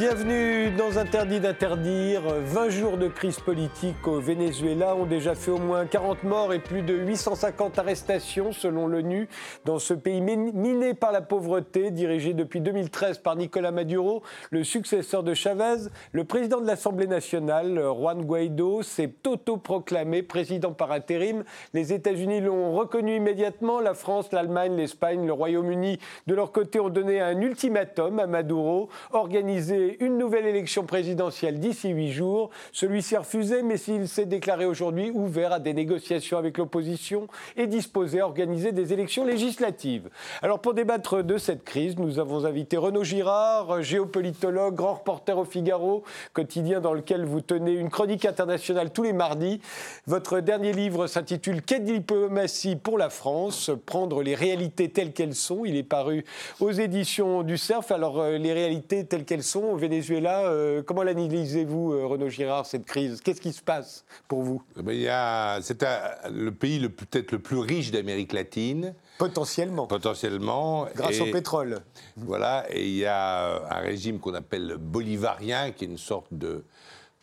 Bienvenue dans Interdit d'interdire. 20 jours de crise politique au Venezuela ont déjà fait au moins 40 morts et plus de 850 arrestations selon l'ONU dans ce pays miné par la pauvreté, dirigé depuis 2013 par Nicolas Maduro, le successeur de Chavez. Le président de l'Assemblée nationale, Juan Guaido, s'est auto-proclamé président par intérim. Les États-Unis l'ont reconnu immédiatement. La France, l'Allemagne, l'Espagne, le Royaume-Uni, de leur côté, ont donné un ultimatum à Maduro, organisé une nouvelle élection présidentielle d'ici huit jours. Celui-ci a refusé, mais s'il s'est déclaré aujourd'hui ouvert à des négociations avec l'opposition et disposé à organiser des élections législatives. Alors pour débattre de cette crise, nous avons invité Renaud Girard, géopolitologue, grand reporter au Figaro, quotidien dans lequel vous tenez une chronique internationale tous les mardis. Votre dernier livre s'intitule Quelle diplomatie pour la France Prendre les réalités telles qu'elles sont. Il est paru aux éditions du CERF. Alors euh, les réalités telles qu'elles sont, Venezuela. Euh, comment l'analysez-vous, euh, Renaud Girard, cette crise? Qu'est-ce qui se passe pour vous? Eh ben, C'est le pays peut-être le plus riche d'Amérique latine. Potentiellement. Potentiellement. Grâce au pétrole. Voilà, et il y a un régime qu'on appelle bolivarien, qui est une sorte de,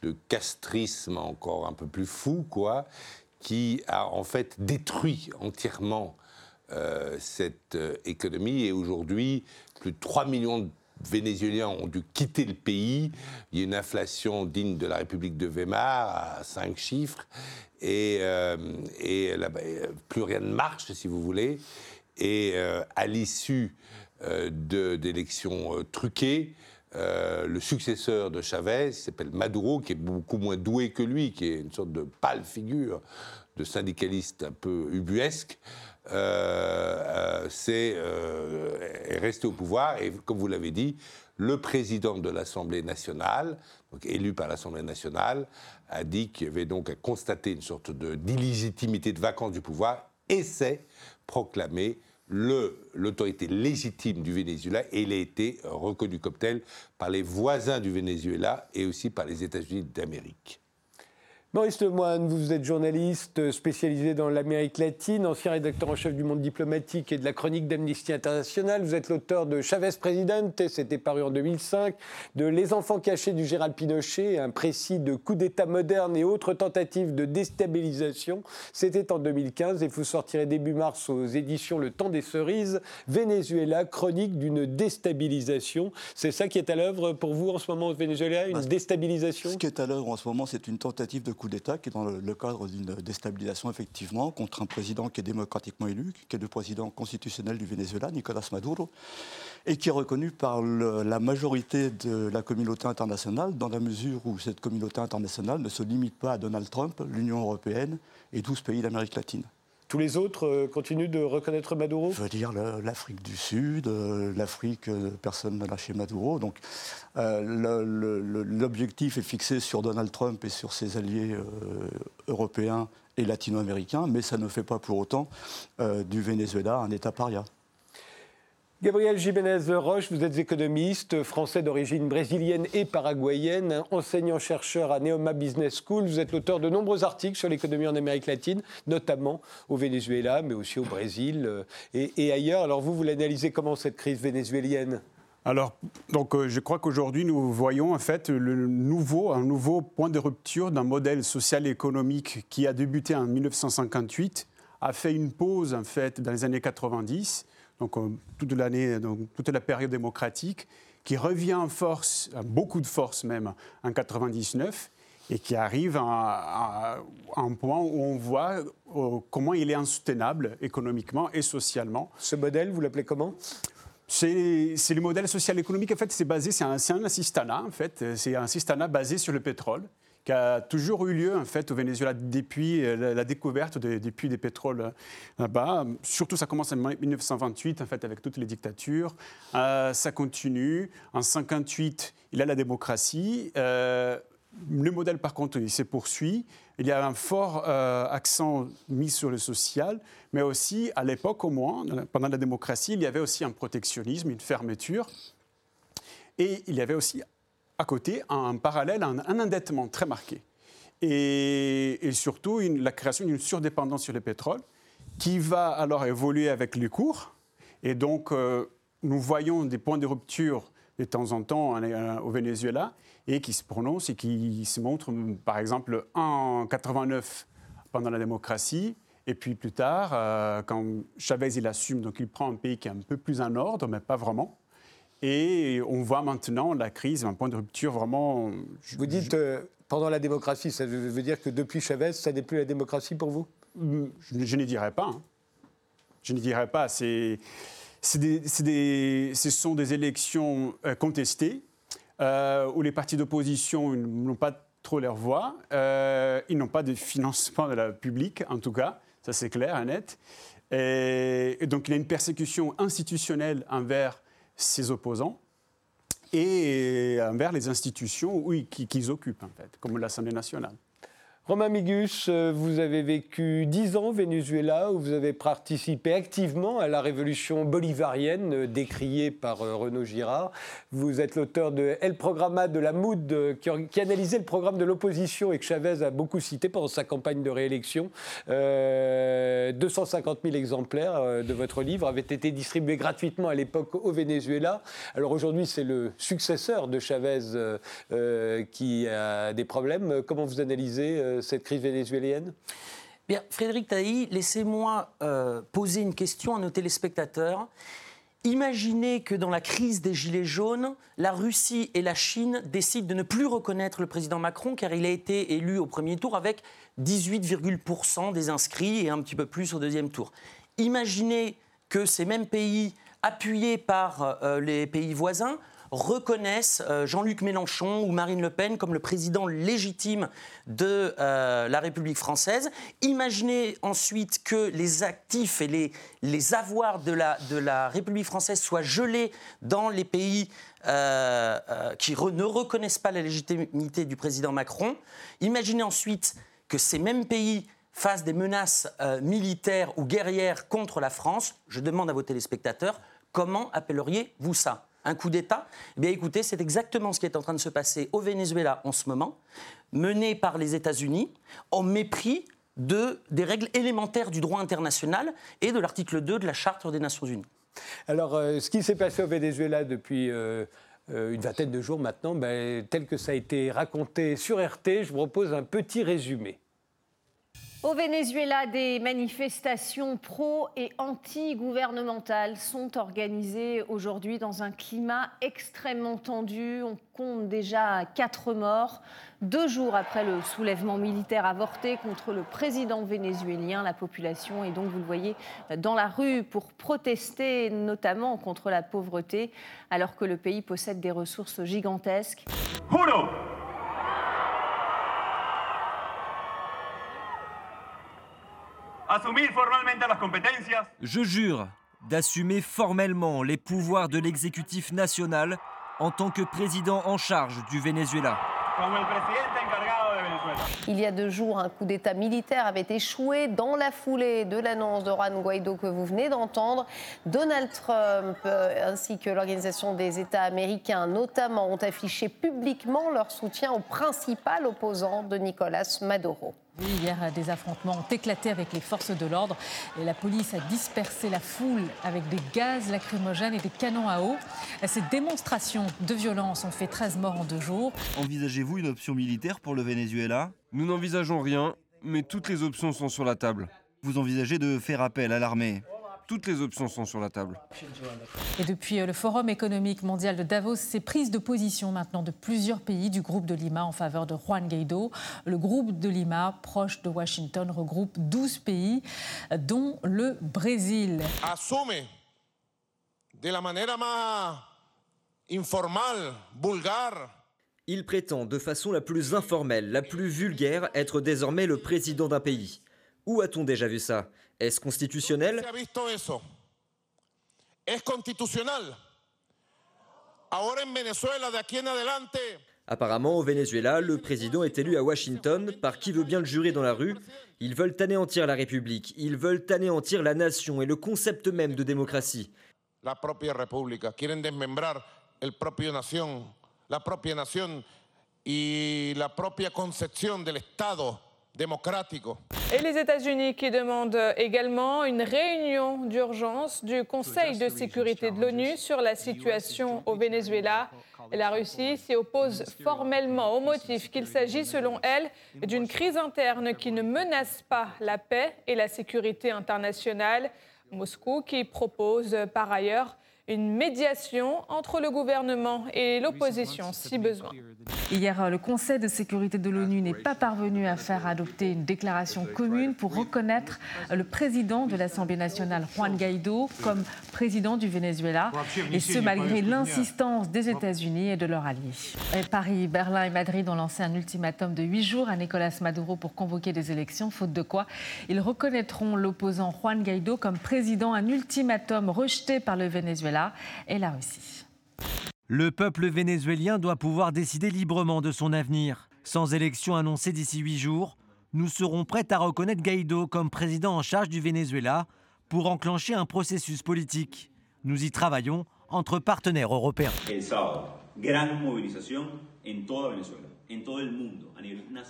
de castrisme encore un peu plus fou, quoi, qui a en fait détruit entièrement euh, cette économie. Et aujourd'hui, plus de 3 millions de Vénézuéliens ont dû quitter le pays. Il y a une inflation digne de la République de Weimar à cinq chiffres. Et, euh, et plus rien ne marche, si vous voulez. Et euh, à l'issue euh, d'élections truquées, le successeur de Chavez, s'appelle Maduro, qui est beaucoup moins doué que lui, qui est une sorte de pâle figure de syndicaliste un peu ubuesque, euh, euh, c'est, euh, est resté au pouvoir. Et comme vous l'avez dit, le président de l'Assemblée nationale, élu par l'Assemblée nationale, a dit qu'il y avait donc à constater une sorte de, d'illégitimité de vacance du pouvoir et s'est proclamé l'autorité légitime du Venezuela et il a été reconnu comme tel par les voisins du Venezuela et aussi par les États-Unis d'Amérique. Maurice Lemoine, vous êtes journaliste spécialisé dans l'Amérique latine, ancien rédacteur en chef du Monde diplomatique et de la chronique d'Amnesty International. Vous êtes l'auteur de Chavez Presidente, c'était paru en 2005, de Les enfants cachés du Gérald Pinochet, un précis de coup d'État moderne et autres tentatives de déstabilisation. C'était en 2015 et vous sortirez début mars aux éditions Le Temps des Cerises, Venezuela, chronique d'une déstabilisation. C'est ça qui est à l'œuvre pour vous en ce moment au Venezuela, une déstabilisation? Ce qui est à l'œuvre en ce moment, c'est une tentative de coup d'État qui est dans le, cadre d'une déstabilisation, effectivement, contre un président qui est démocratiquement élu, qui est le président constitutionnel du Venezuela, Nicolas Maduro, et qui est reconnu par la majorité de la communauté internationale, dans la mesure où cette communauté internationale ne se limite pas à Donald Trump, l'Union européenne et 12 pays d'Amérique latine. Tous les autres euh, continuent de reconnaître Maduro Je veux dire l'Afrique du Sud, euh, l'Afrique, euh, personne n'a lâché Maduro. Donc l'objectif est fixé sur Donald Trump et sur ses alliés européens et latino-américains, mais ça ne fait pas pour autant du Venezuela un État paria. Gabriel Jiménez Roche, vous êtes économiste, français d'origine brésilienne et paraguayenne, enseignant-chercheur à Neoma Business School. Vous êtes l'auteur de nombreux articles sur l'économie en Amérique latine, notamment au Venezuela, mais aussi au Brésil euh, et, ailleurs. Alors vous, vous l'analysez comment cette crise vénézuélienne? Alors, donc, euh, je crois qu'aujourd'hui, nous voyons en fait un nouveau point de rupture d'un modèle social et économique qui a débuté en 1958, a fait une pause en fait dans les années 90 donc euh, toute l'année, donc toute la période démocratique, qui revient en force, beaucoup de force même, en 99, et qui arrive à, un point où on voit euh, comment il est insoutenable économiquement et socialement. Ce modèle, vous l'appelez comment? C'est le modèle social économique. En fait, c'est basé, c'est un, un assistanat. En fait, c'est un assistanat basé sur le pétrole qui a toujours eu lieu en fait au Venezuela depuis euh, la, découverte des puits des pétroles euh, là-bas. Surtout, ça commence en 1928 en fait avec toutes les dictatures. Euh, ça continue. En 58, il y a la démocratie. le modèle, par contre, il se poursuit. Il y a un fort accent mis sur le social, mais aussi, à l'époque au moins, pendant la démocratie, il y avait aussi un protectionnisme, une fermeture. Et il y avait aussi à côté, en parallèle, un, endettement très marqué. Et, surtout, la création d'une surdépendance sur le pétrole qui va alors évoluer avec les cours. Et donc, euh, nous voyons des points de rupture de temps en temps au Venezuela et qui se prononce et qui se montre, par exemple, en 89 pendant la démocratie, et puis plus tard, euh, quand Chavez il assume, donc il prend un pays qui est un peu plus en ordre, mais pas vraiment. Et on voit maintenant la crise, un point de rupture vraiment. Vous dites euh, pendant la démocratie, ça veut dire que depuis Chavez, ça n'est plus la démocratie pour vous? Je, je n'y dirais pas. Hein. Je n'y dirais pas. C'est des, ce sont des élections euh, contestées euh, où les partis d'opposition n'ont pas trop leur voix. Euh, ils n'ont pas de financement de la public, en tout cas. Ça, c'est clair et net. Et, donc, il y a une persécution institutionnelle envers ses opposants et envers les institutions qu'ils occupent, en fait, comme l'Assemblée nationale. Romain Migus, euh, vous avez vécu dix ans au Venezuela où vous avez participé activement à la révolution bolivarienne euh, décriée par euh, Renaud Girard. Vous êtes l'auteur de El Programa de la Mood qui, analysait le programme de l'opposition et que Chavez a beaucoup cité pendant sa campagne de réélection. 250 000 exemplaires de votre livre avaient été distribués gratuitement à l'époque au Venezuela. Alors aujourd'hui, c'est le successeur de Chavez qui a des problèmes. Comment vous analysez cette crise vénézuélienne? Bien, Frédéric Tailly, laissez-moi euh, poser une question à nos téléspectateurs. Imaginez que dans la crise des Gilets jaunes, la Russie et la Chine décident de ne plus reconnaître le président Macron car il a été élu au premier tour avec 18,% des inscrits et un petit peu plus au deuxième tour. Imaginez que ces mêmes pays, appuyés par euh, les pays voisins, reconnaissent euh, Jean-Luc Mélenchon ou Marine Le Pen comme le président légitime de euh, la République française. Imaginez ensuite que les actifs et les, avoirs de la, de République française soient gelés dans les pays euh, qui ne reconnaissent pas la légitimité du président Macron. Imaginez ensuite que ces mêmes pays fassent des menaces militaires ou guerrières contre la France. Je demande à vos téléspectateurs, comment appelleriez-vous ça? Un coup d'État Eh bien, écoutez, c'est exactement ce qui est en train de se passer au Venezuela en ce moment, mené par les États-Unis, en mépris de, des règles élémentaires du droit international et de l'article 2 de la Charte des Nations Unies. Alors, euh, ce qui s'est passé au Venezuela depuis euh, euh, une vingtaine de jours maintenant, ben, tel que ça a été raconté sur RT, je vous propose un petit résumé. Au Venezuela, des manifestations pro et anti-gouvernementales sont organisées aujourd'hui dans un climat extrêmement tendu. On compte déjà quatre morts. Deux jours après le soulèvement militaire avorté contre le président vénézuélien, la population est donc, vous le voyez, dans la rue pour protester notamment contre la pauvreté, alors que le pays possède des ressources gigantesques. Je jure d'assumer formellement les pouvoirs de l'exécutif national en tant que président en charge du Venezuela. Il y a deux jours, un coup d'État militaire avait échoué dans la foulée de l'annonce de Juan Guaido que vous venez d'entendre. Donald Trump euh, ainsi que l'Organisation des États américains notamment ont affiché publiquement leur soutien au principal opposant de Nicolas Maduro. Hier, des affrontements ont éclaté avec les forces de l'ordre et la police a dispersé la foule avec des gaz lacrymogènes et des canons à eau. Ces démonstrations de violence ont fait 13 morts en deux jours. Envisagez-vous une option militaire pour le Venezuela? Nous n'envisageons rien, mais toutes les options sont sur la table. Vous envisagez de faire appel à l'armée? Toutes les options sont sur la table. Et depuis euh, le Forum économique mondial de Davos, c'est prise de position maintenant de plusieurs pays du groupe de Lima en faveur de Juan Guaido. Le groupe de Lima, proche de Washington, regroupe 12 pays, dont le Brésil. Assume de la manière plus informelle, vulgaire, il prétend de façon la plus informelle, la plus vulgaire, être désormais le président d'un pays. Où a-t-on déjà vu ça? Est-ce constitutionnel Apparemment, au Venezuela, le président est élu à Washington par qui veut bien le jurer dans la rue. Ils veulent anéantir la République, ils veulent anéantir la nation et le concept même de démocratie. La propia República, quieren desmembrar el propio nación, la propia nación y la propia concepción del Estado. Et les États-Unis qui demandent également une réunion d'urgence du Conseil de sécurité de l'ONU sur la situation au Venezuela. La Russie s'y oppose formellement au motif qu'il s'agit, selon elle, d'une crise interne qui ne menace pas la paix et la sécurité internationale. Moscou qui propose par ailleurs une médiation entre le gouvernement et l'opposition si besoin. Hier, le Conseil de sécurité de l'ONU n'est pas parvenu à faire adopter une déclaration commune pour reconnaître le président de l'Assemblée nationale, Juan Guaido, comme président du Venezuela, et ce malgré l'insistance des États-Unis et de leurs alliés. Paris, Berlin et Madrid ont lancé un ultimatum de huit jours à Nicolas Maduro pour convoquer des élections, faute de quoi ils reconnaîtront l'opposant Juan Guaido comme président, un ultimatum rejeté par le Venezuela et la Russie. Le peuple vénézuélien doit pouvoir décider librement de son avenir. Sans élection annoncée d'ici huit jours, nous serons prêts à reconnaître Guaido comme président en charge du Venezuela pour enclencher un processus politique. Nous y travaillons entre partenaires européens.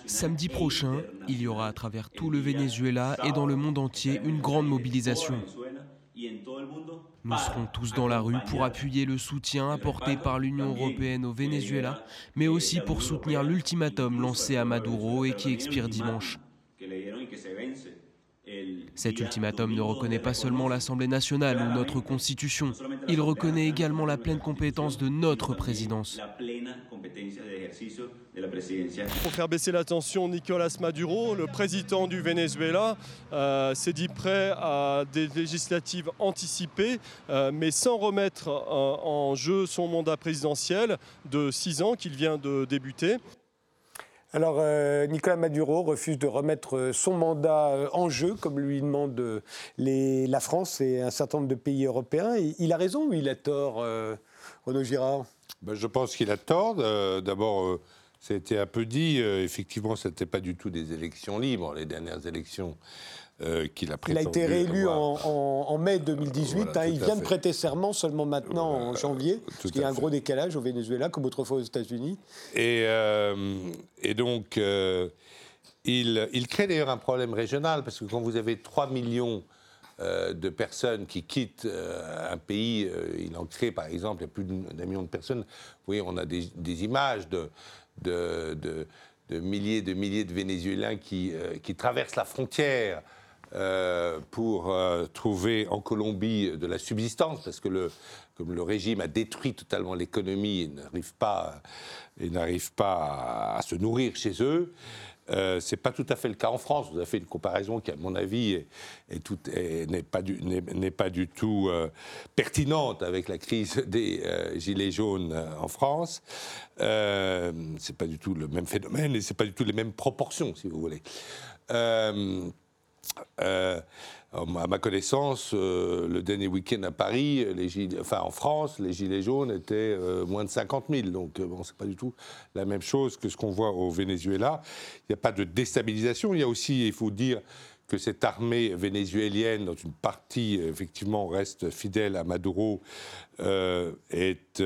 Samedi prochain, il y aura à travers tout le Venezuela et dans le monde entier une grande mobilisation. Nous serons tous dans la rue pour appuyer le soutien apporté par l'Union européenne au Venezuela, mais aussi pour soutenir l'ultimatum lancé à Maduro et qui expire dimanche. Cet ultimatum ne reconnaît pas seulement l'Assemblée nationale ou notre Constitution, il reconnaît également la pleine compétence de notre présidence. Pour faire baisser la tension, Nicolas Maduro, le président du Venezuela, euh, s'est dit prêt à des législatives anticipées, euh, mais sans remettre en jeu son mandat présidentiel de six ans qu'il vient de débuter. Alors, euh, Nicolas Maduro refuse de remettre son mandat euh, en jeu, comme lui demandent les, la France et un certain nombre de pays européens. il a raison ou il a tort, euh, Renaud Girard? Ben, Je pense qu'il a tort. D'abord, ça a été un peu dit, effectivement, ce n'était pas du tout des élections libres, les dernières élections. Euh, qu'il a Il a été réélu en, mai 2018. Hein. il vient de prêter serment seulement maintenant, en janvier, parce qu'il y a un gros décalage au Venezuela, comme autrefois aux États-Unis. Et, euh, et donc, euh, il, il, crée d'ailleurs un problème régional, parce que quand vous avez 3 millions de personnes qui quittent un pays, il en crée par exemple, il y a plus d'un million de personnes. Vous voyez, on a des, des images de, de, de, de, milliers de milliers de Vénézuéliens qui, qui traversent la frontière euh, pour euh, trouver en Colombie de la subsistance, parce que le, comme le régime a détruit totalement l'économie, ils n'arrivent pas, pas à, se nourrir chez eux. Euh, c'est pas tout à fait le cas en France. Vous avez fait une comparaison qui, à mon avis, n'est pas, pas, du tout euh, pertinente avec la crise des gilets jaunes en France. c'est pas du tout le même phénomène et c'est pas du tout les mêmes proportions, si vous voulez. Euh, à ma connaissance, euh, le dernier week-end à Paris, enfin en France, les gilets jaunes étaient euh, moins de 50 000. Donc, bon, c'est pas du tout la même chose que ce qu'on voit au Venezuela. Il n'y a pas de déstabilisation. Il y a aussi, il faut dire, que cette armée vénézuélienne, dont une partie effectivement reste fidèle à Maduro, est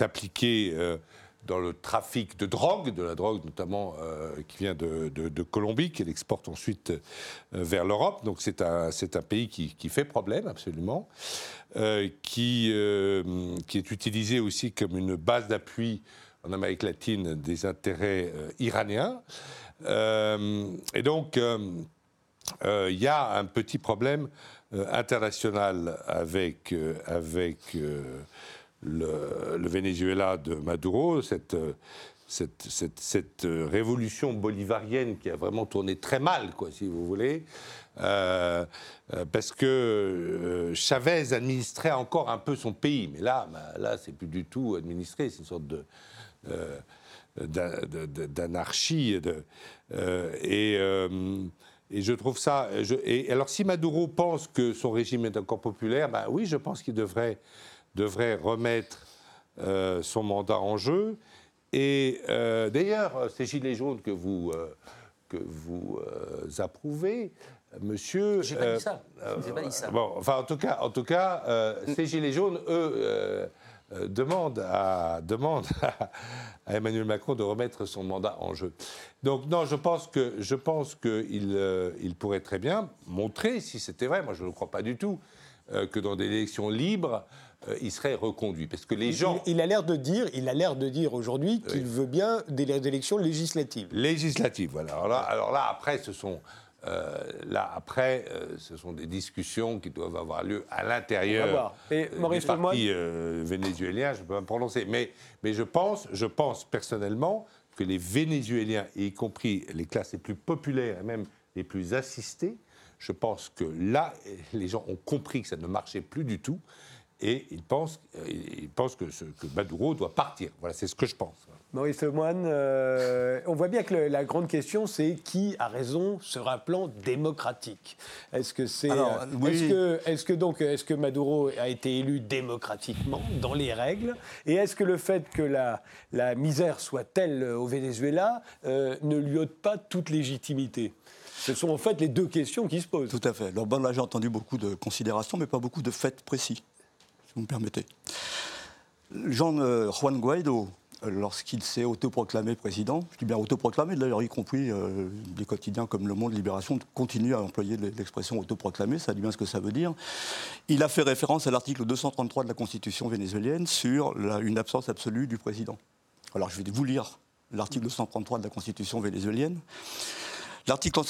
appliquée dans le trafic de drogue, de la drogue notamment euh, qui vient de, Colombie, qu'elle exporte ensuite euh, vers l'Europe. Donc c'est un, un pays qui, fait problème, absolument, euh, qui, qui est utilisé aussi comme une base d'appui en Amérique latine des intérêts iraniens. et donc, il y a un petit problème international avec... avec le, Venezuela de Maduro, cette, révolution bolivarienne qui a vraiment tourné très mal, quoi, si vous voulez, euh, euh, parce que euh, Chavez administrait encore un peu son pays, mais là, bah, là, c'est plus du tout administré, c'est une sorte de d'anarchie. et, je trouve ça. et alors, si Maduro pense que son régime est encore populaire, ben oui, je pense qu'il devrait devrait remettre euh, son mandat en jeu. Et euh, d'ailleurs, ces gilets jaunes que vous, euh, que vous approuvez, monsieur. J'ai pas dit ça. Pas dit ça. Bon, enfin, en tout cas, en tout cas ces gilets jaunes, eux. euh, demande, à, demande à, Emmanuel Macron de remettre son mandat en jeu. Donc non, je pense que je pense qu'il euh, il pourrait très bien montrer, si c'était vrai, moi je ne le crois pas du tout, euh, que dans des élections libres, il serait reconduit. Parce que les gens. Il, a l'air de dire, il a l'air de dire aujourd'hui qu'il veut bien des, élections législatives. Législatives, voilà. Alors là, alors là après, ce sont euh, là, après, euh, ce sont des discussions qui doivent avoir lieu à l'intérieur du parti euh, vénézuélien, je ne peux pas me prononcer. Mais, mais je, pense, je pense personnellement que les Vénézuéliens, y compris les classes les plus populaires et même les plus assistées, je pense que là, les gens ont compris que ça ne marchait plus du tout et ils pensent, ils pensent que, que Maduro doit partir. Voilà, c'est ce que je pense. Maurice Lemoine, euh, on voit bien que la grande question, c'est qui a raison sur un plan démocratique? Est-ce que c'est, euh, est-ce que, est-ce que donc, est-ce que Maduro a été élu démocratiquement dans les règles? Et est-ce que le fait que la, la misère soit telle au Venezuela euh, ne lui ôte pas toute légitimité? Ce sont en fait les deux questions qui se posent. Tout à fait. Alors, bon, là, j'ai entendu beaucoup de considérations, mais pas beaucoup de faits précis, si vous me permettez. Jean Juan Guaido, lorsqu'il s'est autoproclamé président, je dis bien autoproclamé, d'ailleurs y compris euh, des quotidiens comme Le Monde, Libération, continuent à employer l'expression autoproclamé, ça dit bien ce que ça veut dire. Il a fait référence à l'article 233 de la Constitution vénézuélienne sur une absence absolue du président. Alors je vais vous lire l'article 233 de la Constitution vénézuélienne. L'article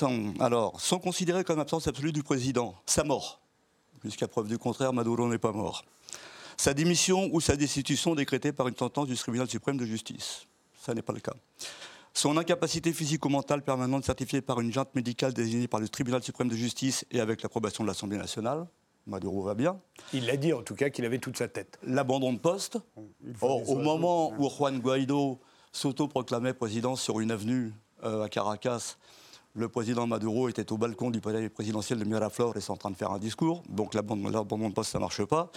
alors, sont considérés comme absence absolue du président, sa mort. Jusqu'à preuve du contraire, Maduro n'est pas mort sa démission ou sa destitution décrétée par une sentence du tribunal suprême de justice. Ça n'est pas le cas. Son incapacité physique ou mentale permanente certifiée par une junte médicale désignée par le tribunal suprême de justice et avec l'approbation de l'Assemblée nationale. Maduro va bien. Il l'a dit en tout cas qu'il avait toute sa tête. L'abandon de poste. Or, au moment où Juan Guaido s'auto-proclamait président sur une avenue euh, à Caracas, le président Maduro était au balcon du palais présidentiel de Miraflores et en train de faire un discours. Donc l'abandon de poste, ça ne marche pas.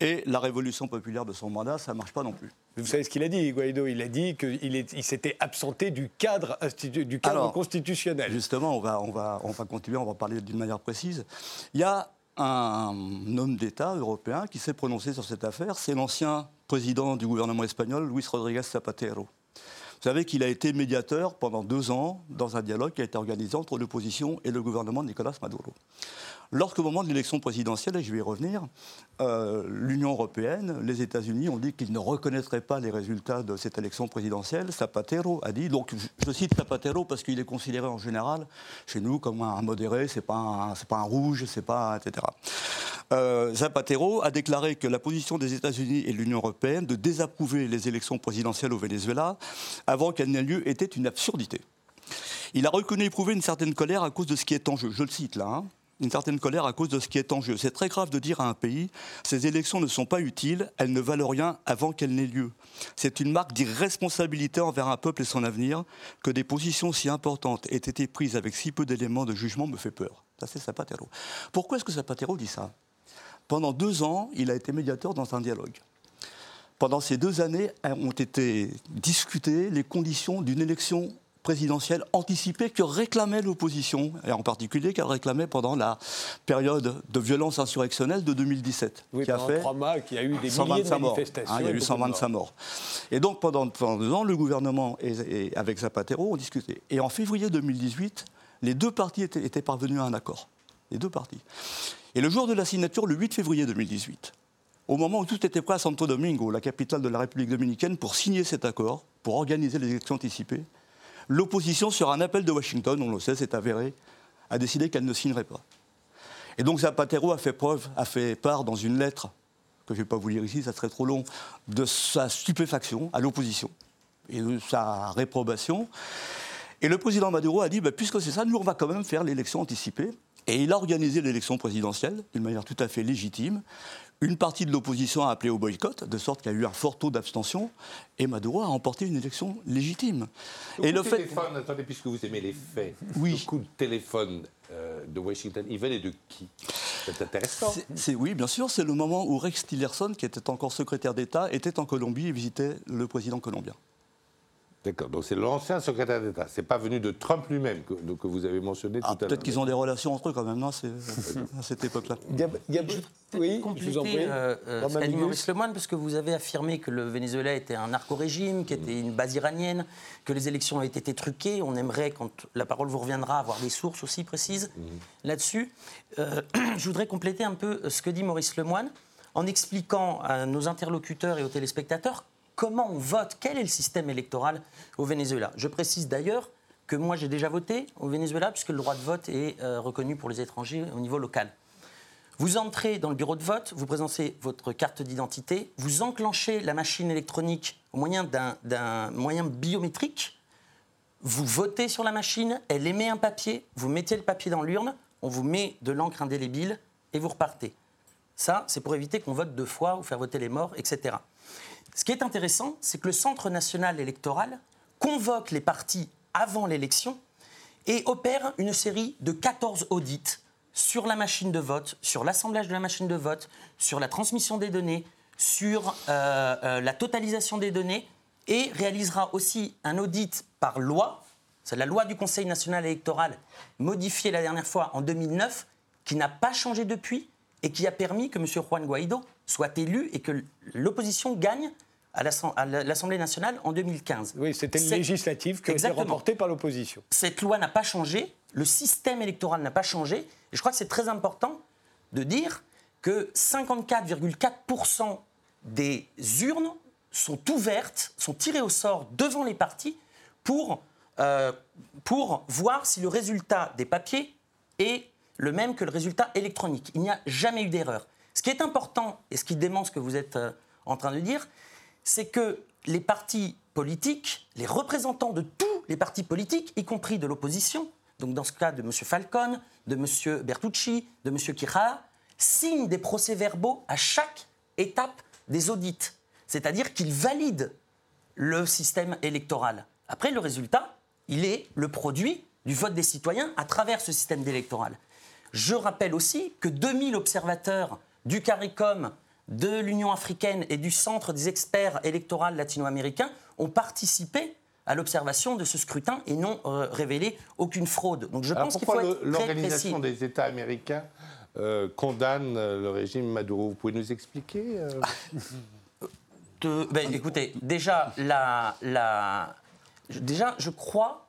Et la révolution populaire de son mandat, ça ne marche pas non plus. Vous savez ce qu'il a dit, Guaido? Il a dit qu'il il s'était absenté du cadre, du cadre constitutionnel. Justement, on va, on, va, on va continuer, on va parler d'une manière précise. Il y a un homme d'État européen qui s'est prononcé sur cette affaire. C'est l'ancien président du gouvernement espagnol, Luis Rodríguez Zapatero. Vous savez qu'il a été médiateur pendant deux ans dans un dialogue qui a été organisé entre l'opposition et le gouvernement de Nicolas Maduro. Lorsqu'au moment de l'élection présidentielle, et je vais y revenir, euh, l'Union européenne, les États-Unis ont dit qu'ils ne reconnaîtraient pas les résultats de cette élection présidentielle. Zapatero a dit, donc je, cite Zapatero parce qu'il est considéré en général chez nous comme un modéré, c'est pas pas un rouge, c'est pas etc. Euh, Zapatero a déclaré que la position des États-Unis et de l'Union européenne de désapprouver les élections présidentielles au Venezuela avant qu'elles n'aient lieu était une absurdité. Il a reconnu éprouver une certaine colère à cause de ce qui est en jeu. Je le cite là. Hein une certaine colère à cause de ce qui est en jeu. C'est très grave de dire à un pays, ces élections ne sont pas utiles, elles ne valent rien avant qu'elles n'aient lieu. C'est une marque d'irresponsabilité envers un peuple et son avenir que des positions si importantes aient été prises avec si peu d'éléments de jugement me fait peur. Ça, c'est Zapatero. Pourquoi est-ce que Zapatero dit ça? Pendant deux ans, il a été médiateur dans un dialogue. Pendant ces deux années ont été discutées les conditions d'une élection présidentielle anticipée que réclamait l'opposition, et en particulier qu'elle réclamait pendant la période de violence insurrectionnelle de 2017. Oui, qui a fait trois mois, qui a eu des milliers de manifestations. Hein, il y a eu 125 morts. Et donc pendant, pendant deux ans, le gouvernement et, avec Zapatero ont discuté. Et en février 2018, les deux partis étaient, étaient parvenus à un accord. Les deux partis. Et le jour de la signature, le 8 février 2018, au moment où tout était prêt à Santo Domingo, la capitale de la République dominicaine, pour signer cet accord, pour organiser les élections anticipées, l'opposition, sur un appel de Washington, on le sait, c'est avéré, a décidé qu'elle ne signerait pas. Et donc Zapatero a fait preuve, a fait part dans une lettre, que je ne vais pas vous lire ici, ça serait trop long, de sa stupéfaction à l'opposition et de sa réprobation. Et le président Maduro a dit, bah, puisque c'est ça, nous on va quand même faire l'élection anticipée. Et il a organisé l'élection présidentielle d'une manière tout à fait légitime. Une partie de l'opposition a appelé au boycott, de sorte qu'il y a eu un fort taux d'abstention, et Maduro a remporté une élection légitime. Le et le fait... téléphone, attendez, puisque vous aimez les faits, oui. le coup de téléphone euh, de Washington, il venait de qui? C'est intéressant. C'est, oui, bien sûr, c'est le moment où Rex Tillerson, qui était encore secrétaire d'État, était en Colombie et visitait le président colombien. D'accord, donc c'est l'ancien secrétaire d'État. C'est pas venu de Trump lui-même que, que vous avez mentionné Ah, tout à l'heure. Peut-être qu'ils ont des relations entre eux quand même, non, c'est- à cette époque-là. oui, compléter je vous en prie. euh, euh, ce Romain qu'a dit Migus. Maurice Lemoine, parce que vous avez affirmé que le Venezuela était un narco-régime, qui était une base iranienne, que les élections avaient été truquées. On aimerait, quand la parole vous reviendra, avoir des sources aussi précises là-dessus. Euh, je voudrais compléter un peu ce que dit Maurice Lemoine en expliquant à nos interlocuteurs et aux téléspectateurs comment on vote, quel est le système électoral au Venezuela. Je précise d'ailleurs que moi j'ai déjà voté au Venezuela puisque le droit de vote est euh, reconnu pour les étrangers au niveau local. Vous entrez dans le bureau de vote, vous présentez votre carte d'identité, vous enclenchez la machine électronique au moyen d'un- moyen biométrique, vous votez sur la machine, elle émet un papier, vous mettez le papier dans l'urne, on vous met de l'encre indélébile et vous repartez. Ça, c'est pour éviter qu'on vote deux fois ou faire voter les morts, etc. Ce qui est intéressant, c'est que le Centre national électoral convoque les partis avant l'élection et opère une série de 14 audits sur la machine de vote, sur l'assemblage de la machine de vote, sur la transmission des données, sur euh, euh, la totalisation des données et réalisera aussi un audit par loi, c'est la loi du Conseil national électoral modifiée la dernière fois en 2009, qui n'a pas changé depuis et qui a permis que M. Juan Guaido soit élu et que l'opposition gagne à l'Assem- à l'Assemblée nationale en 2015. Oui, c'était une législative qui a été remportée par l'opposition. Cette loi n'a pas changé, le système électoral n'a pas changé, et je crois que c'est très important de dire que 54,4% des urnes sont ouvertes, sont tirées au sort devant les partis pour, euh, pour voir si le résultat des papiers est le même que le résultat électronique. Il n'y a jamais eu d'erreur. Ce qui est important, et ce qui dément ce que vous êtes euh, en train de dire, c'est que les partis politiques, les représentants de tous les partis politiques, y compris de l'opposition, donc dans ce cas de M. Falcon, de M. Bertucci, de M. Kira, signent des procès-verbaux à chaque étape des audits. C'est-à-dire qu'ils valident le système électoral. Après, le résultat, il est le produit du vote des citoyens à travers ce système électoral. Je rappelle aussi que 2000 observateurs du CARICOM, de l'Union africaine et du Centre des experts électoraux latino-américains ont participé à l'observation de ce scrutin et n'ont euh, révélé aucune fraude. Donc je Alors pense qu'il faut être l'organisation des États américains euh, condamne euh, le régime Maduro? Vous pouvez nous expliquer euh? De- ben, écoutez, déjà, la, la- déjà, je crois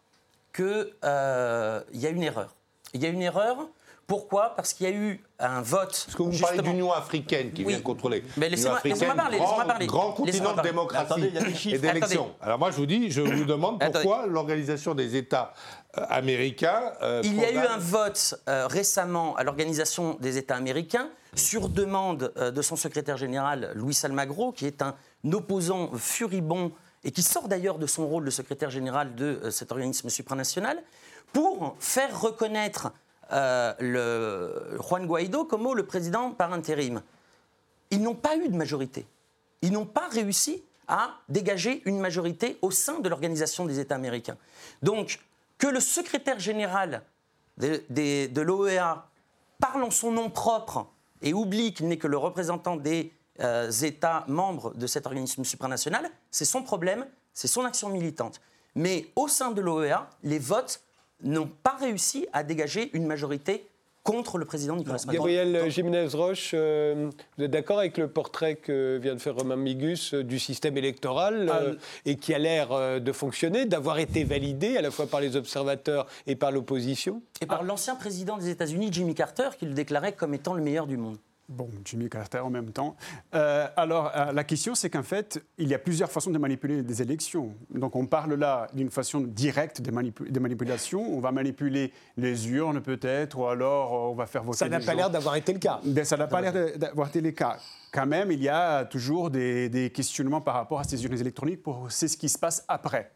qu'il y a une erreur. Il y a une erreur. Pourquoi? Parce qu'il y a eu un vote. Parce que vous parlez d'Union africaine qui vient contrôler. Mais laissez-moi L'Union laissez-moi africaine, parler. grand, laissez-moi parler. grand continent de démocratie Attendez, il y a des chiffres. et d'élection. Attendez. Alors moi, je vous dis, je vous demande pourquoi l'organisation des États euh, américains. euh, Il y a eu un vote euh, récemment à l'Organisation des États américains sur demande euh, de son secrétaire général Luis Almagro, qui est un opposant furibond et qui sort d'ailleurs de son rôle de secrétaire général de euh, cet organisme supranational, pour faire reconnaître euh, Juan Guaido comme le président par intérim. Ils n'ont pas eu de majorité. Ils n'ont pas réussi à dégager une majorité au sein de l'Organisation des États américains. Donc, que le secrétaire général de l'OEA parle en son nom propre et oublie qu'il n'est que le représentant des euh, États membres de cet organisme supranational, c'est son problème, c'est son action militante. Mais au sein de l'OEA, les votes n'ont pas réussi à dégager une majorité contre le président Nicolas Maduro. Gabriel Jiménez-Roche, euh, vous êtes d'accord avec le portrait que vient de faire Romain Migus euh, du système électoral euh, et qui a l'air euh, de fonctionner, d'avoir été validé à la fois par les observateurs et par l'opposition? Et par l'ancien président des États-Unis, Jimmy Carter, qui le déclarait comme étant le meilleur du monde. Bon, Jimmy Carter en même temps. Euh, alors, euh, la question, c'est qu'en fait, il y a plusieurs façons de manipuler des élections. Donc, on parle là d'une façon directe de, manipu- de manipulation. On va manipuler les urnes, peut-être, ou alors euh, on va faire voter Ça n'a pas l'air d'avoir été le cas. Ben, ça n'a pas l'air d'avoir été le cas. Quand même, il y a toujours des, des questionnements par rapport à ces urnes électroniques pour c'est ce qui se passe après.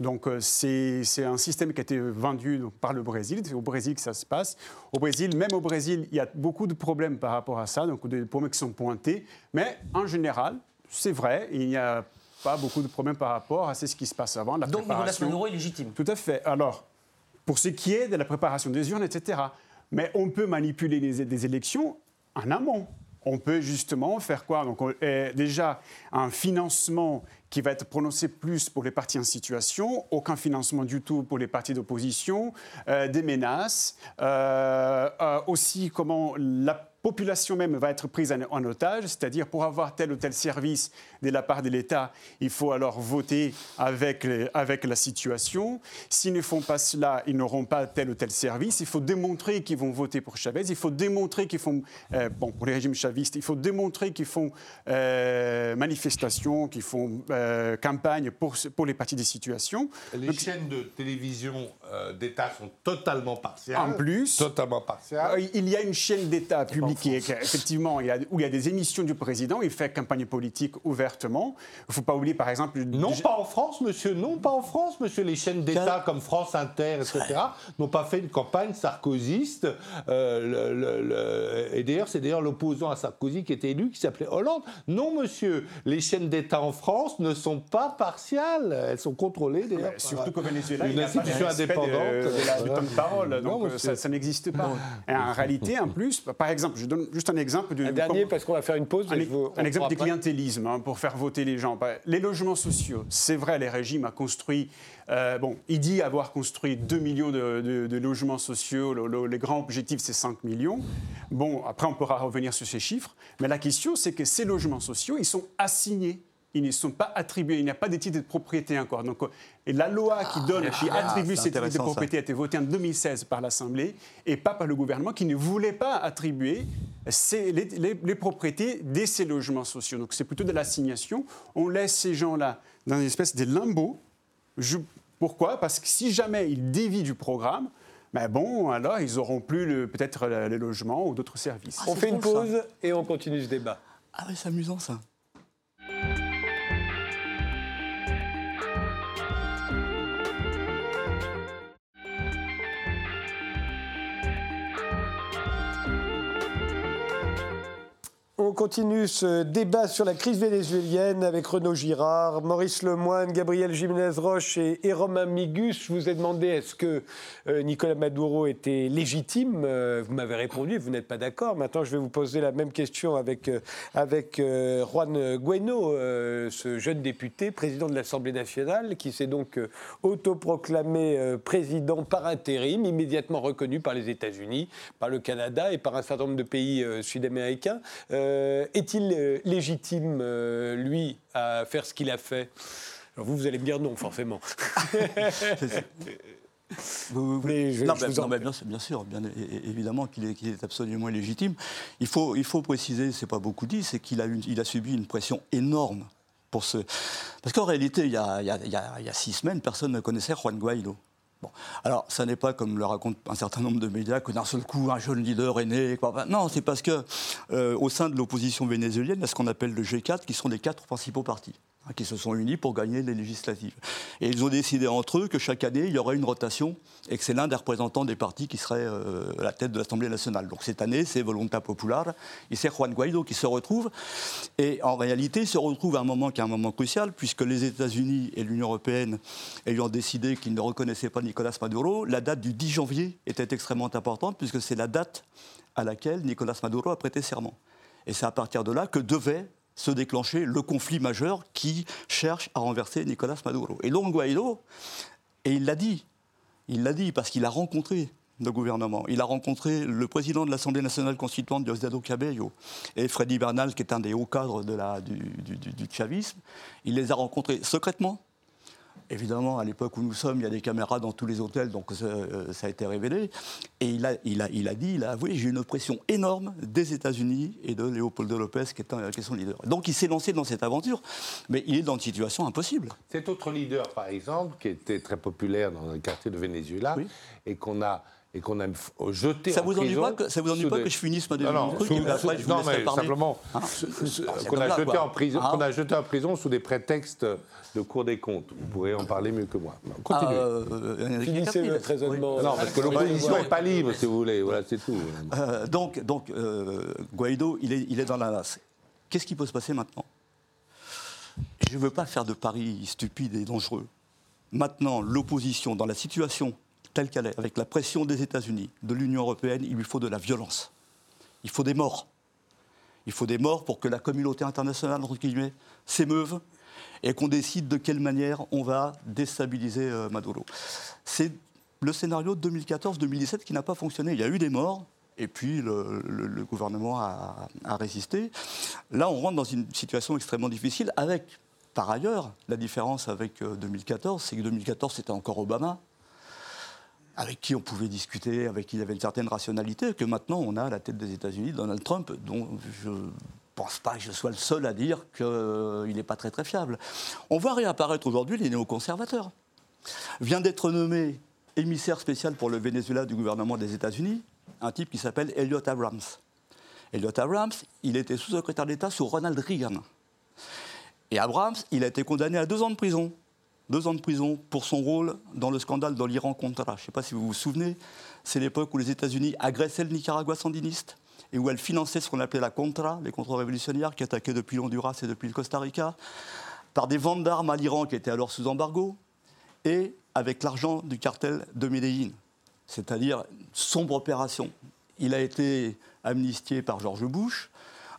Donc, euh, c'est un système qui a été vendu donc, par le Brésil. C'est au Brésil que ça se passe. Au Brésil, même au Brésil, il y a beaucoup de problèmes par rapport à ça, donc des problèmes qui sont pointés. Mais en général, c'est vrai, il n'y a pas beaucoup de problèmes par rapport à ce qui se passe avant. La Donc Nicolas. Maduro est légitime. Tout à fait. Alors, pour ce qui est de la préparation des urnes, etc. Mais on peut manipuler les, des élections en amont. On peut justement faire quoi Donc, on- euh, déjà, un financement qui va être prononcé plus pour les partis en situation, aucun financement du tout pour les partis d'opposition, euh, des menaces, euh, euh, aussi comment la population même va être prise en, otage, c'est-à-dire pour avoir tel ou tel service de la part de l'État, il faut alors voter avec, avec la situation. S'ils ne font pas cela, ils n'auront pas tel ou tel service. Il faut démontrer qu'ils vont voter pour Chavez. Il faut démontrer qu'ils font, euh, bon, pour les régimes chavistes, il faut démontrer qu'ils font euh, manifestation, qu'ils font euh, campagne pour, pour les partis des situations. Les chaînes de télévision d'État sont totalement partiales. En plus, Totalement partiales. Il y a une chaîne d'État publique effectivement, il y a- où il y a des émissions du président, il fait campagne politique ouvertement. Il ne faut pas oublier, par exemple... Non, pas en France, monsieur. Non, pas en France, monsieur. Les chaînes d'État comme France Inter, etc., n'ont pas fait une campagne sarkozyste. Euh, le- le- le- et d'ailleurs, c'est d'ailleurs l'opposant à Sarkozy qui était élu, qui s'appelait Hollande. Non, monsieur. Les chaînes d'État en France ne sont pas partiales. Elles sont contrôlées, d'ailleurs. Surtout par qu'au Venezuela, il une a institution de- indépendante. de la- du temps de parole. Non, Donc, monsieur. ça, ça n'existe pas. Et en réalité, en plus, par exemple, je donne juste un exemple. De, Un dernier, parce qu'on va faire une pause. Un, je vous- un exemple du clientélisme hein, pour faire voter les gens. Bah, Les logements sociaux, c'est vrai, les régimes a construit. euh, bon, il dit avoir construit 2 millions de, de- de logements sociaux. Le, le- les grands objectifs, c'est 5 millions. Bon, après, on pourra revenir sur ces chiffres. Mais la question, c'est que ces logements sociaux, ils sont assignés. Ils ne sont pas attribués. Il n'y a pas des titres de propriété encore. Donc, euh, et la loi qui donne, qui ah, attribue ces titres de ça. propriété a été votée en 2016 par l'Assemblée et pas par le gouvernement qui ne voulait pas attribuer ces- les, les- les propriétés de ces logements sociaux. Donc c'est plutôt de l'assignation. On laisse ces gens-là dans une espèce de limbo. Je- pourquoi? Parce que si jamais ils dévient du programme, ben bon, alors ils auront plus le- peut-être le- les logements ou d'autres services. On fait une pause et on continue ce débat. Ah oui, c'est amusant ça. On continue ce débat sur la crise vénézuélienne avec Renaud Girard, Maurice Lemoine, Gabriel Jiménez-Roche et, et Romain Migus. Je vous ai demandé est-ce que euh, Nicolas Maduro était légitime? Euh, Vous m'avez répondu, vous n'êtes pas d'accord. Maintenant, je vais vous poser la même question avec, euh, avec Juan euh, ce jeune député, président de l'Assemblée nationale, qui s'est donc autoproclamé président par intérim, immédiatement reconnu par les États-Unis, par le Canada et par un certain nombre de pays sud-américains. Euh, Est-il euh, légitime, euh, lui, à faire ce qu'il a fait? Alors vous, vous allez me dire non, forcément. Mais je- non, je mais- vous en non, mais bien, sûr- bien sûr, évidemment qu'il est, qu'il est absolument légitime. Il faut, il faut préciser, c'est pas beaucoup dit, c'est qu'il a, une- il a subi une pression énorme pour ce. Parce qu'en réalité, il y, a, il y a- il y a- il y a six semaines, personne ne connaissait Juan Guaido. Bon. Alors, ça n'est pas comme le racontent un certain nombre de médias que d'un seul coup un jeune leader est né. Non, c'est parce que euh, au sein de l'opposition vénézuélienne, il y a ce qu'on appelle le G4, qui sont les quatre principaux partis, qui se sont unis pour gagner les législatives. Et ils ont décidé entre eux que chaque année, il y aurait une rotation et que c'est l'un des représentants des partis qui serait euh, à la tête de l'Assemblée nationale. Donc cette année, c'est Volunta Popular et c'est Juan Guaido qui se retrouve. Et en réalité, il se retrouve à un moment qui est un moment crucial, puisque les États-Unis et l'Union européenne ayant décidé qu'ils ne reconnaissaient pas Nicolas Maduro, la date du 10 janvier était extrêmement importante, puisque c'est la date à laquelle Nicolas Maduro a prêté serment. Et c'est à partir de là que devait se déclencher le conflit majeur qui cherche à renverser Nicolas Maduro. Et donc Guaido, et il l'a dit, il l'a dit parce qu'il a rencontré le gouvernement. Il a rencontré le président de l'Assemblée nationale constituante, Diosdado Cabello, et Freddy Bernal, qui est un des hauts cadres du chavisme. Il les a rencontrés secrètement. Évidemment, à l'époque où nous sommes, il y a des caméras dans tous les hôtels, donc ça, euh, ça a été révélé. Et il a, il a, il a dit, il a avoué, j'ai une pression énorme des États-Unis et de Leopoldo Lopez, qui est, un- qui est son leader. Donc il s'est lancé dans cette aventure, mais il est dans une situation impossible. Cet autre leader, par exemple, qui était très populaire dans un quartier de Venezuela et qu'on a et qu'on a jeté Ça en vous ennuie prison pas que- ça vous ennuie pas des- que je finisse ma non, deuxième non, truc sous- et puis après, sous- je vous non, mais parler simplement Hein Ah, qu'on a là, jeté en prison, Hein qu'on a jeté en prison sous des prétextes de Cour des comptes. Vous pourrez en parler mieux que moi. Continuez. Ah, euh, Finissez votre raisonnement. Oui. non, parce que l'opposition n'est pas libre, si vous voulez. Voilà, c'est tout. Euh, donc, donc euh, Guaido, il est, il est dans la nasse. Qu'est-ce qui peut se passer maintenant? Je ne veux pas faire de paris stupides et dangereux. Maintenant, l'opposition, dans la situation telle qu'elle est, avec la pression des États-Unis, de l'Union européenne, il lui faut de la violence. Il faut des morts. Il faut des morts pour que la communauté internationale, entre guillemets, s'émeuve et qu'on décide de quelle manière on va déstabiliser euh, Maduro. C'est le scénario de 2014-2017 qui n'a pas fonctionné. Il y a eu des morts, et puis le, gouvernement a, a résisté. Là, on rentre dans une situation extrêmement difficile avec, par ailleurs, la différence avec euh, 2014, c'est que 2014, c'était encore Obama, avec qui on pouvait discuter, avec qui il avait une certaine rationalité, que maintenant, on a à la tête des États-Unis Donald Trump, dont je pense pas que je sois le seul à dire qu'il n'est pas très très fiable. On voit réapparaître aujourd'hui les néoconservateurs. Vient d'être nommé émissaire spécial pour le Venezuela du gouvernement des États-Unis, un type qui s'appelle Elliot Abrams. Elliot Abrams, il était sous-secrétaire d'État sous Ronald Reagan. Et Abrams, il a été condamné à deux ans de prison. Deux ans de prison pour son rôle dans le scandale dans l'Iran-Contra. Je ne sais pas si vous vous souvenez, c'est l'époque où les États-Unis agressaient le Nicaragua sandiniste et où elles finançaient ce qu'on appelait la Contra, les contre-révolutionnaires qui attaquaient depuis l'Honduras et depuis le Costa Rica, par des ventes d'armes à l'Iran qui était alors sous embargo, et avec l'argent du cartel de Medellín, c'est-à-dire sombre opération. Il a été amnistié par George Bush,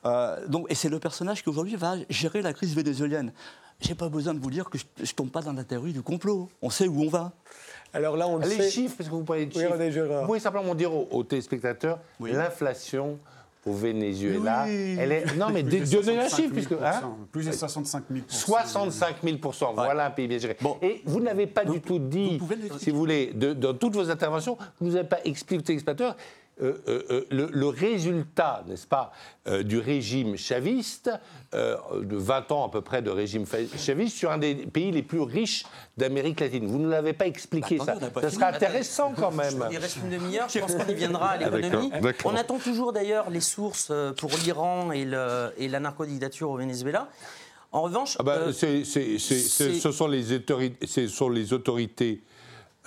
euh, donc, et c'est le personnage qui aujourd'hui va gérer la crise vénézuélienne. J'ai pas besoin de vous dire que je ne tombe pas dans la théorie du complot. On sait où on va. Alors là, on le les sait. chiffres, parce que vous parlez de Oui, chiffres. René Gérard. Vous pouvez simplement dire aux, aux téléspectateurs l'inflation au Venezuela. Oui. Elle est... Non, mais donnez un 65 chiffre. 000 Puisque, hein Plus de 65 000 65 000% Voilà un pays bien géré. Et vous n'avez pas du tout dit, si vous voulez, de- dans toutes vos interventions, vous n'avez pas expliqué aux téléspectateurs euh, euh, euh, le, le résultat, n'est-ce pas, euh, du régime chaviste, euh, de 20 ans à peu près de régime chaviste, sur un des pays les plus riches d'Amérique latine. Vous ne l'avez pas expliqué, Bah, ça. attendez, pas Ça fini. serait intéressant quand même. Il reste une demi-heure, je pense qu'on y viendra à l'économie. On attend toujours d'ailleurs les sources pour l'Iran et, le- et la narcodictature au Venezuela. En revanche, Ah bah, euh, sont les ce sont les autorités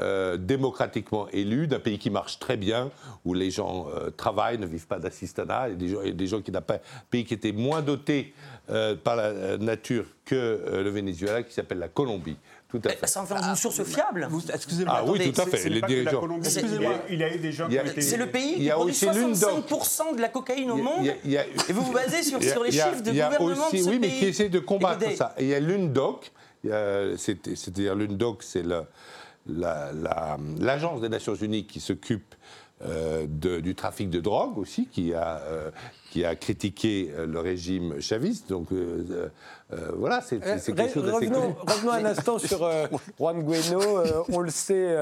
euh, démocratiquement élues d'un pays qui marche très bien, où les gens euh, travaillent, ne vivent pas d'assistanat, et des gens, et des gens qui n'ont pas un pays qui était moins doté euh, par la nature que euh, le Venezuela, qui s'appelle la Colombie. Tout à fait. ça en fait une source fiable. Excusez-moi. Ah oui, attendez, tout à fait. Les dirigeants. Excusez-moi, il y a eu des gens qui été. C'est le pays Il qui produit aussi l'une d'or. 65% de la cocaïne au monde. il y a- il y a- Et vous vous basez sur, les chiffres de il y a gouvernement aussi, de ce Oui, mais qui essaie de combattre ça. Et il y a l'UNDOC, c'est-à-dire l'UNDOC, c'est le- la- la- l'agence des Nations Unies qui s'occupe euh, de- du trafic de drogue aussi, qui a, euh, qui a critiqué euh, le régime chaviste. Donc euh, voilà, c'est quelque chose d'assez revenons, revenons un instant sur Juan Guaido. Euh, on le sait,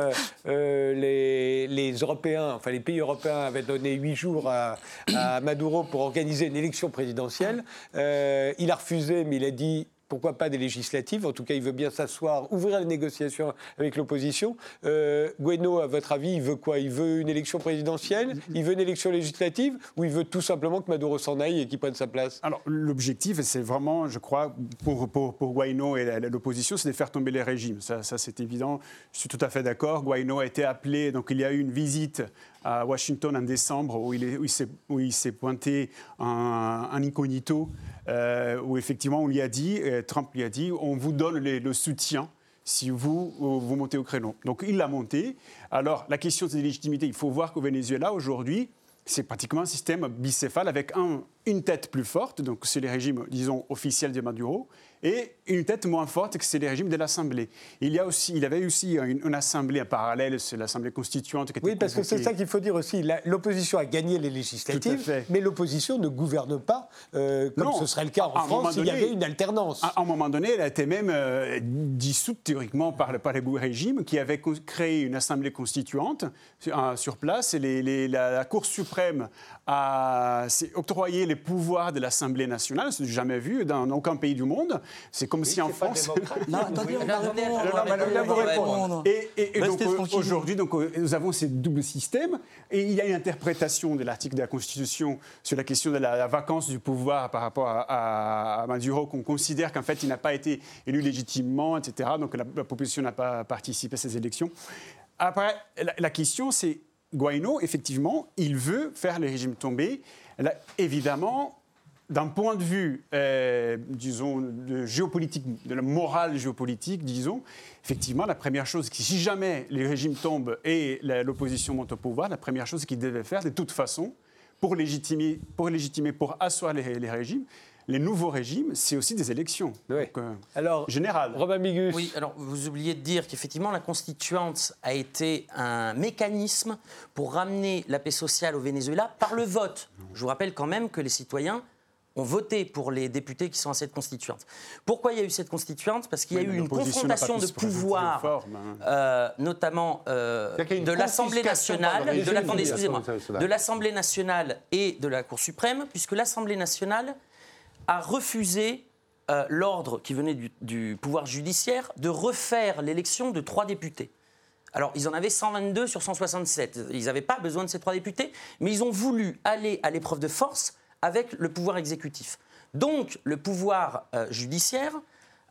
les, les Européens, enfin les pays européens avaient donné huit jours à, à Maduro pour organiser une élection présidentielle. Il a refusé, mais il a dit. Pourquoi pas des législatives En tout cas, il veut bien s'asseoir, ouvrir les négociations avec l'opposition. Euh, à votre avis, il veut quoi? Il veut une élection présidentielle? Il veut une élection législative? Ou il veut tout simplement que Maduro s'en aille et qu'il prenne sa place? Alors, l'objectif, c'est vraiment, je crois, pour, pour, pour Guaido et l'opposition, c'est de faire tomber les régimes. Ça, ça, c'est évident. Je suis tout à fait d'accord. Guaido a été appelé, donc il y a eu une visite à Washington en décembre où il, s'est- pointé en, incognito, euh, où effectivement on lui a dit, euh, Trump lui a dit, on vous donne le soutien si vous, vous montez au créneau. Donc il l'a monté. Alors la question de légitimité, il faut voir qu'au Venezuela aujourd'hui, c'est pratiquement un système bicéphale avec un- une tête plus forte, donc c'est les régimes, disons, officiels de Maduro, et une tête moins forte, que c'est les régimes de l'Assemblée. Il y a aussi, il avait aussi une, une assemblée en parallèle, c'est l'Assemblée constituante qui était Oui, parce que c'est ça qu'il faut dire aussi. L'opposition a gagné les législatives, mais l'opposition ne gouverne pas euh, comme Non. ce serait le cas en France s'il y avait une alternance. À un moment donné, elle a été même euh, dissoute théoriquement par, le- par le régime qui avait créé une assemblée constituante sur, euh, sur place. Et les- les- la, la Cour suprême a octroyé les pouvoirs de l'Assemblée nationale. C'est jamais vu dans aucun pays du monde. C'est comme si en France. Non, attendez, on va répondre. Et, et- et donc euh, aujourd'hui, donc, euh, nous avons ces doubles systèmes et il y a une interprétation de l'article de la Constitution sur la question de la, la vacance du pouvoir par rapport à, à- à Maduro qu'on considère qu'en fait il n'a pas été élu légitimement, etc. Donc la, la population n'a pas participé à ces élections. Après, la, la question c'est Guaido, effectivement, il veut faire le régime tomber. Là, évidemment, d'un point de vue, euh, disons, de géopolitique, de la morale géopolitique, disons, effectivement, la première chose, qui, si jamais le régime tombe et l'opposition monte au pouvoir, la première chose qu'il devait faire, de toute façon, pour légitimer, pour, légitimer, pour asseoir les, les régimes, les nouveaux régimes, c'est aussi des élections. Oui. Donc, euh, Alors, général. Romain Migus. Oui, alors vous oubliez de dire qu'effectivement la constituante a été un mécanisme pour ramener la paix sociale au Venezuela par le vote. Je vous rappelle quand même que les citoyens ont voté pour les députés qui sont à cette constituante. Pourquoi il y a eu cette constituante? Parce qu'il y a Oui, eu une confrontation de pouvoir, forme, hein. euh, notamment euh, de l'Assemblée nationale, de la- l'Assemblée nationale. de l'Assemblée nationale et de la Cour suprême, puisque l'Assemblée nationale a refusé euh, l'ordre qui venait du, du pouvoir judiciaire de refaire l'élection de trois députés. Alors, ils en avaient 122 sur 167. Ils n'avaient pas besoin de ces trois députés, mais ils ont voulu aller à l'épreuve de force avec le pouvoir exécutif. Donc, le pouvoir euh, judiciaire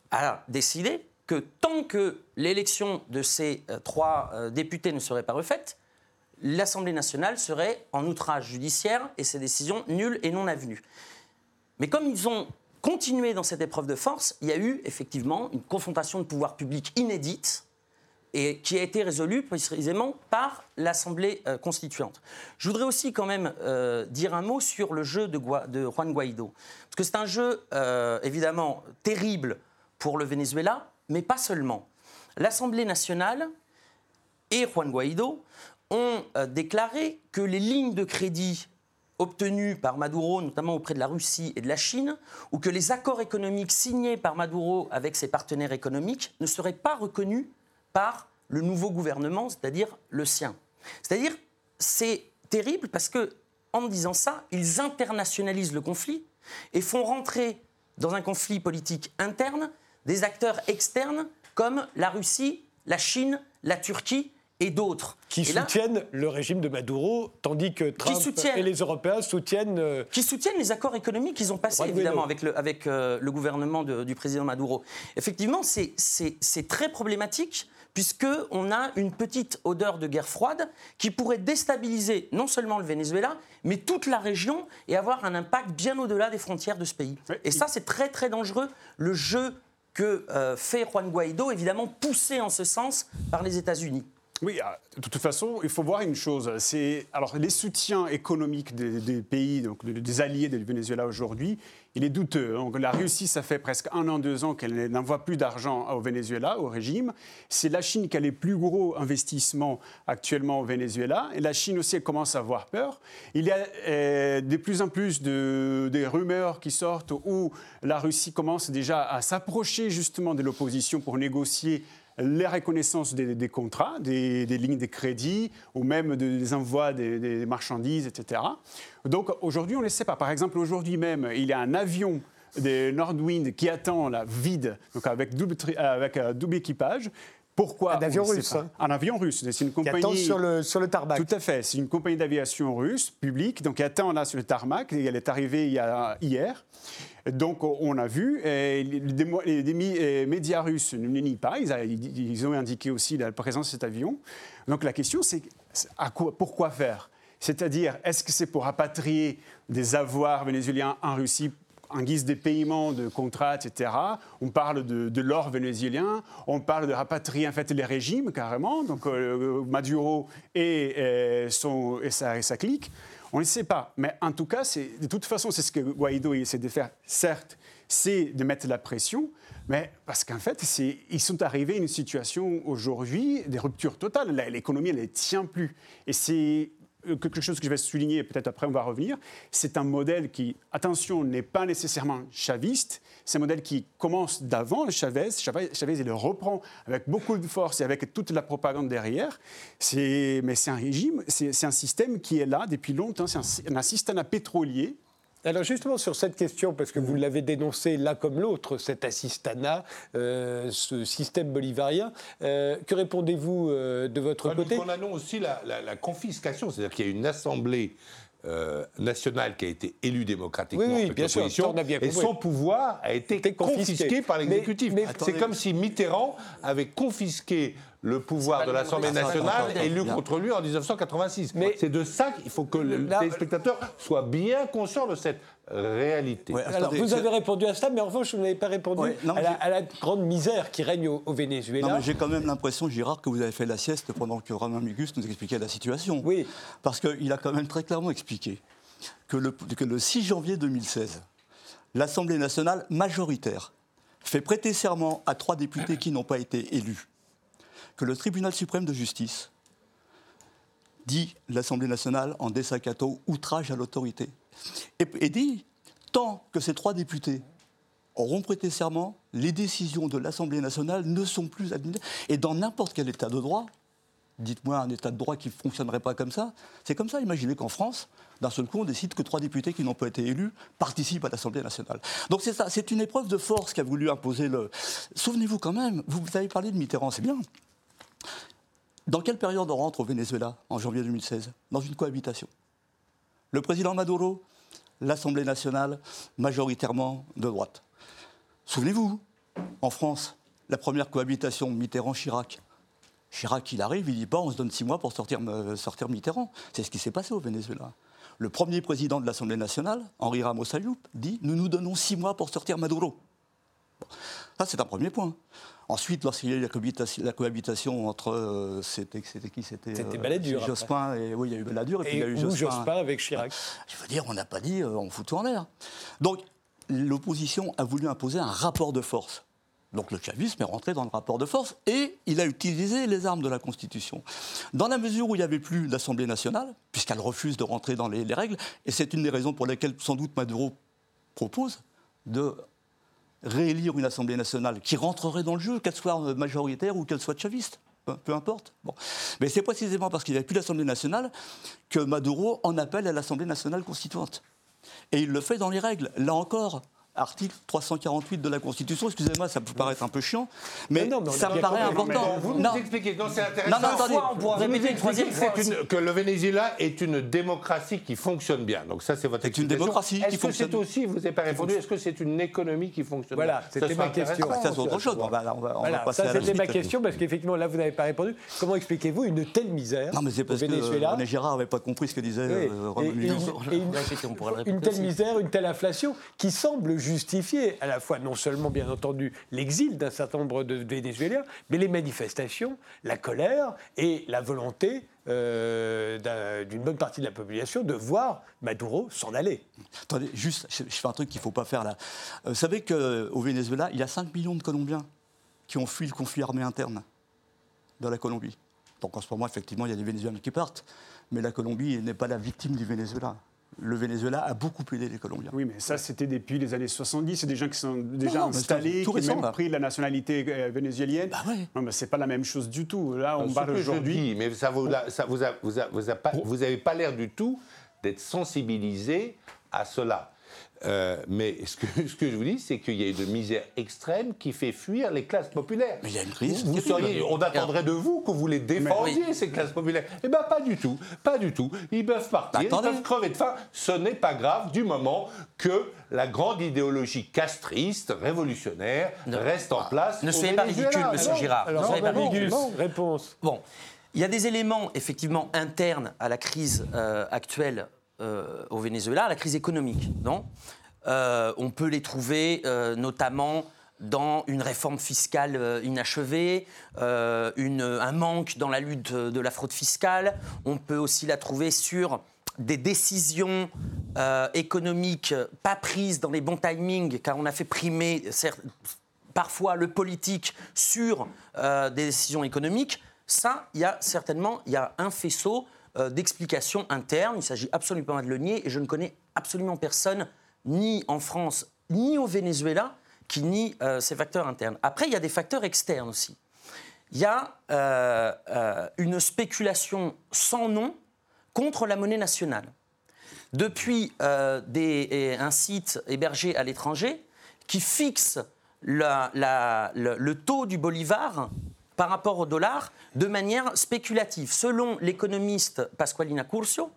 a décidé que tant que l'élection de ces euh, trois euh, députés ne serait pas refaite, l'Assemblée nationale serait en outrage judiciaire et ses décisions nulles et non avenues. Mais comme ils ont continué dans cette épreuve de force, il y a eu effectivement une confrontation de pouvoir public inédite et qui a été résolue précisément par l'Assemblée euh, constituante. Je voudrais aussi quand même euh, dire un mot sur le jeu de, Juan Guaido. Parce que c'est un jeu euh, évidemment terrible pour le Venezuela, mais pas seulement. L'Assemblée nationale et Juan Guaido ont déclaré que les lignes de crédit obtenues par Maduro, notamment auprès de la Russie et de la Chine, ou que les accords économiques signés par Maduro avec ses partenaires économiques ne seraient pas reconnus par le nouveau gouvernement, c'est-à-dire le sien. C'est-à-dire, c'est terrible parce que, en disant ça, ils internationalisent le conflit et font rentrer dans un conflit politique interne des acteurs externes comme la Russie, la Chine, la Turquie et d'autres. Qui Et là- soutiennent le régime de Maduro, tandis que Trump et les Européens soutiennent. euh, qui soutiennent les accords économiques qu'ils ont passés, évidemment, avec le, avec, euh, le gouvernement de- du président Maduro. Effectivement, c'est très problématique, puisqu'on a une petite odeur de guerre froide qui pourrait déstabiliser non seulement le Venezuela, mais toute la région et avoir un impact bien au-delà des frontières de ce pays. Et ça, c'est très, très dangereux. Le jeu que euh, fait Juan Guaido, évidemment poussé en ce sens par les États-Unis. Oui, ah, de toute façon, il faut voir une chose. C'est alors les soutiens économiques des, pays, donc des- alliés du Venezuela aujourd'hui, il est douteux. Donc, la Russie, ça fait presque un an, deux ans qu'elle n'envoie plus d'argent au Venezuela, au régime. C'est la Chine qui a les plus gros investissements actuellement au Venezuela. Et la Chine aussi, elle commence à avoir peur. Il y a euh, de plus en plus de, des rumeurs qui sortent où la Russie commence déjà à s'approcher justement de l'opposition pour négocier la reconnaissance des, contrats, des, lignes de crédit ou même de- des envois des, marchandises, etc. Donc aujourd'hui, on ne le sait pas. Par exemple, aujourd'hui même, il y a un avion de Nordwind qui attend la vide, donc avec double, avec, euh, double équipage. Pourquoi Un avion russe, hein. Un avion russe. C'est une qui compagnie. attendent sur le, sur le tarmac. Tout à fait. C'est une compagnie d'aviation russe, publique, donc qui attend là sur le tarmac. Et elle est arrivée il y a, hier. Donc on a vu, et les, médias russes ne nient pas, ils, a- ils- ils ont indiqué aussi la présence de cet avion. Donc la question c'est c'est à quoi, pourquoi faire? C'est-à-dire, est-ce que c'est pour rapatrier des avoirs vénézuéliens en Russie en guise de paiement de contrats, etc. On parle de, l'or vénézuélien, on parle de rapatrier en fait les régimes carrément, donc euh, Maduro et, euh, son, et, sa, clique. On ne sait pas, mais en tout cas, de toute façon, c'est ce que Guaido essaie de faire. Certes, c'est de mettre la pression, mais parce qu'en fait, ils sont arrivés à une situation aujourd'hui des ruptures totales. L'économie, elle ne tient plus. Et c'est euh, quelque chose que je vais souligner, peut-être après on va revenir, c'est un modèle qui, attention, n'est pas nécessairement chaviste, c'est un modèle qui commence d'avant Chavez, Chavez, Chavez, il le reprend avec beaucoup de force et avec toute la propagande derrière, mais c'est un régime, c'est un système qui est là depuis longtemps, c'est un, un système pétrolier, Alors justement sur cette question, parce que vous l'avez dénoncé l'un comme l'autre, cet assistana, euh, ce système bolivarien, euh, que répondez-vous euh, de votre Enfin, nous côté? condamnons aussi la, la- la confiscation, c'est-à-dire qu'il y a une assemblée euh, nationale qui a été élue démocratiquement Oui, oui, bien sûr, bien et son pouvoir a été confisqué. confisqué, par l'exécutif. C'est comme si Mitterrand avait confisqué le pouvoir de l'Assemblée nationale élu contre lui en 1986. Mais- c'est de ça qu'il faut que le Là- téléspectateur soit bien conscient de cette réalité. Ouais, Alors, attendez, vous avez répondu à ça, mais en revanche, vous n'avez pas répondu Ouais, non, à, la, j'ai- à la grande misère qui règne au, au Venezuela. Non, mais j'ai quand même l'impression, Girard, que vous avez fait la sieste pendant que Romain Migus nous expliquait la situation. Oui. Parce qu'il a quand même très clairement expliqué que le, que le 6 janvier 2016, l'Assemblée nationale majoritaire fait prêter serment à trois députés qui n'ont pas été élus, que le tribunal suprême de justice dit l'Assemblée nationale en désaccato outrage à l'autorité, et, et dit tant que ces trois députés auront prêté serment, les décisions de l'Assemblée nationale ne sont plus administrées. Et dans n'importe quel état de droit, dites-moi un état de droit qui ne fonctionnerait pas comme ça, c'est comme ça. Imaginez qu'en France, d'un seul coup, on décide que trois députés qui n'ont pas été élus participent à l'Assemblée nationale. Donc c'est ça, c'est une épreuve de force qu'a voulu imposer le. Souvenez-vous quand même, vous avez parlé de Mitterrand, c'est bien. Dans quelle période on rentre au Venezuela en janvier 2016 Dans une cohabitation. Le président Maduro, l'Assemblée nationale majoritairement de droite. Souvenez-vous, en France, la première cohabitation Mitterrand-Chirac. Chirac, il arrive, il dit pas on se donne six mois pour sortir, euh, sortir Mitterrand. C'est ce qui s'est passé au Venezuela. Le premier président de l'Assemblée nationale, Henri Ramos dit nous nous donnons six mois pour sortir Maduro. Ça, c'est un premier point. Ensuite, lorsqu'il y a eu la cohabitation, la cohabitation entre. euh, c'était c'était qui? C'était euh, Balladur, après. Jospin et. Oui, il y a eu Balladur et, puis il y a eu Jospin. Jospin avec Chirac. Je veux dire, on n'a pas dit euh, on fout tout en l'air. Donc, l'opposition a voulu imposer un rapport de force. Donc le chavisme est rentré dans le rapport de force et il a utilisé les armes de la Constitution. Dans la mesure où il n'y avait plus l'Assemblée nationale, puisqu'elle refuse de rentrer dans les, les règles, et c'est une des raisons pour lesquelles sans doute Maduro propose de réélire une Assemblée nationale qui rentrerait dans le jeu, qu'elle soit majoritaire ou qu'elle soit chaviste. Peu, importe. Mais c'est précisément parce qu'il n'y avait plus l'Assemblée nationale que Maduro en appelle à l'Assemblée nationale constituante. Et il le fait dans les règles. Là encore, article 348 de la Constitution, excusez-moi, ça peut paraître un peu chiant, mais, Non, ça me paraît important. Vous nous expliquez, non, c'est intéressant. Non, non, attendez. on pourra répéter une troisième que fois une- que le Venezuela est une démocratie qui fonctionne bien. Donc ça, c'est votre C'est une démocratie qui Est-ce que fonctionne. c'est aussi, vous n'avez pas répondu, est-ce que c'est une économie qui fonctionne Voilà, bien? c'était ma question. intéressant. Ça, c'est autre chose. On va, on va- on va Voilà, passer ça à la c'était ma question parce qu'effectivement là vous n'avez pas répondu. Comment expliquez-vous une telle misère Non, mais c'est au parce que Venezuela René Girard n'avait pas compris ce que disait euh, Muller. une- telle misère, une telle inflation qui semble justifier à la fois non seulement bien entendu l'exil d'un certain nombre de Vénézuéliens, mais les manifestations, la colère et la volonté euh, d'un- d'une bonne partie de la population de voir Maduro s'en aller. Attendez, juste, je, fais un truc qu'il ne faut pas faire là. Euh, vous savez qu'au Venezuela, il y a 5 millions de Colombiens qui ont fui le conflit armé interne de la Colombie. Donc en ce moment, effectivement, il y a des Vénézuéliens qui partent, mais la Colombie n'est pas la victime du Venezuela. Le Venezuela a beaucoup aidé les Colombiens. Oui, mais ça, c'était depuis les années 70. C'est des gens qui sont déjà non, installés, tout qui ont même pris la nationalité euh, vénézuélienne. Bah ouais. Non, mais c'est pas la même chose du tout. Là, on parle aujourd'hui. mais ça vous, a- ça vous a- vous a- vous a pas- vous avez pas l'air du tout d'être sensibilisé à cela. Euh, mais ce que, ce que je vous dis, c'est qu'il y a une misère extrême qui fait fuir les classes populaires. Mais il y a une crise Vous, vous seriez- on attendrait de vous que vous les défendiez, ces classes populaires. Eh bien, pas du tout. Pas du tout. Ils peuvent partir, ils peuvent crever de faim. Ce n'est pas grave du moment que la grande idéologie castriste, révolutionnaire, reste en place. Ne soyez pas ridicule, monsieur. Girard. Alors, Ne soyez pas ridicule. Réponse. Bon, il y a des éléments effectivement internes à la crise euh, actuelle euh, au Venezuela, la crise économique, non Euh, On peut les trouver euh, notamment dans une réforme fiscale inachevée, un manque dans la lutte de la fraude fiscale. On peut aussi la trouver sur des décisions économiques pas prises dans les bons timings, car on a fait primer parfois le politique sur des décisions économiques, ça, il y a certainement y a un faisceau euh, d'explications internes. Il s'agit absolument pas de le nier et je ne connais absolument personne, ni en France, ni au Venezuela, qui nie euh, ces facteurs internes. Après, il y a des facteurs externes aussi. Il y a euh, euh, une spéculation sans nom contre la monnaie nationale depuis un site hébergé à l'étranger qui fixe le taux du bolivar par rapport au dollar de manière spéculative. Selon l'économiste Pasqualina Curcio,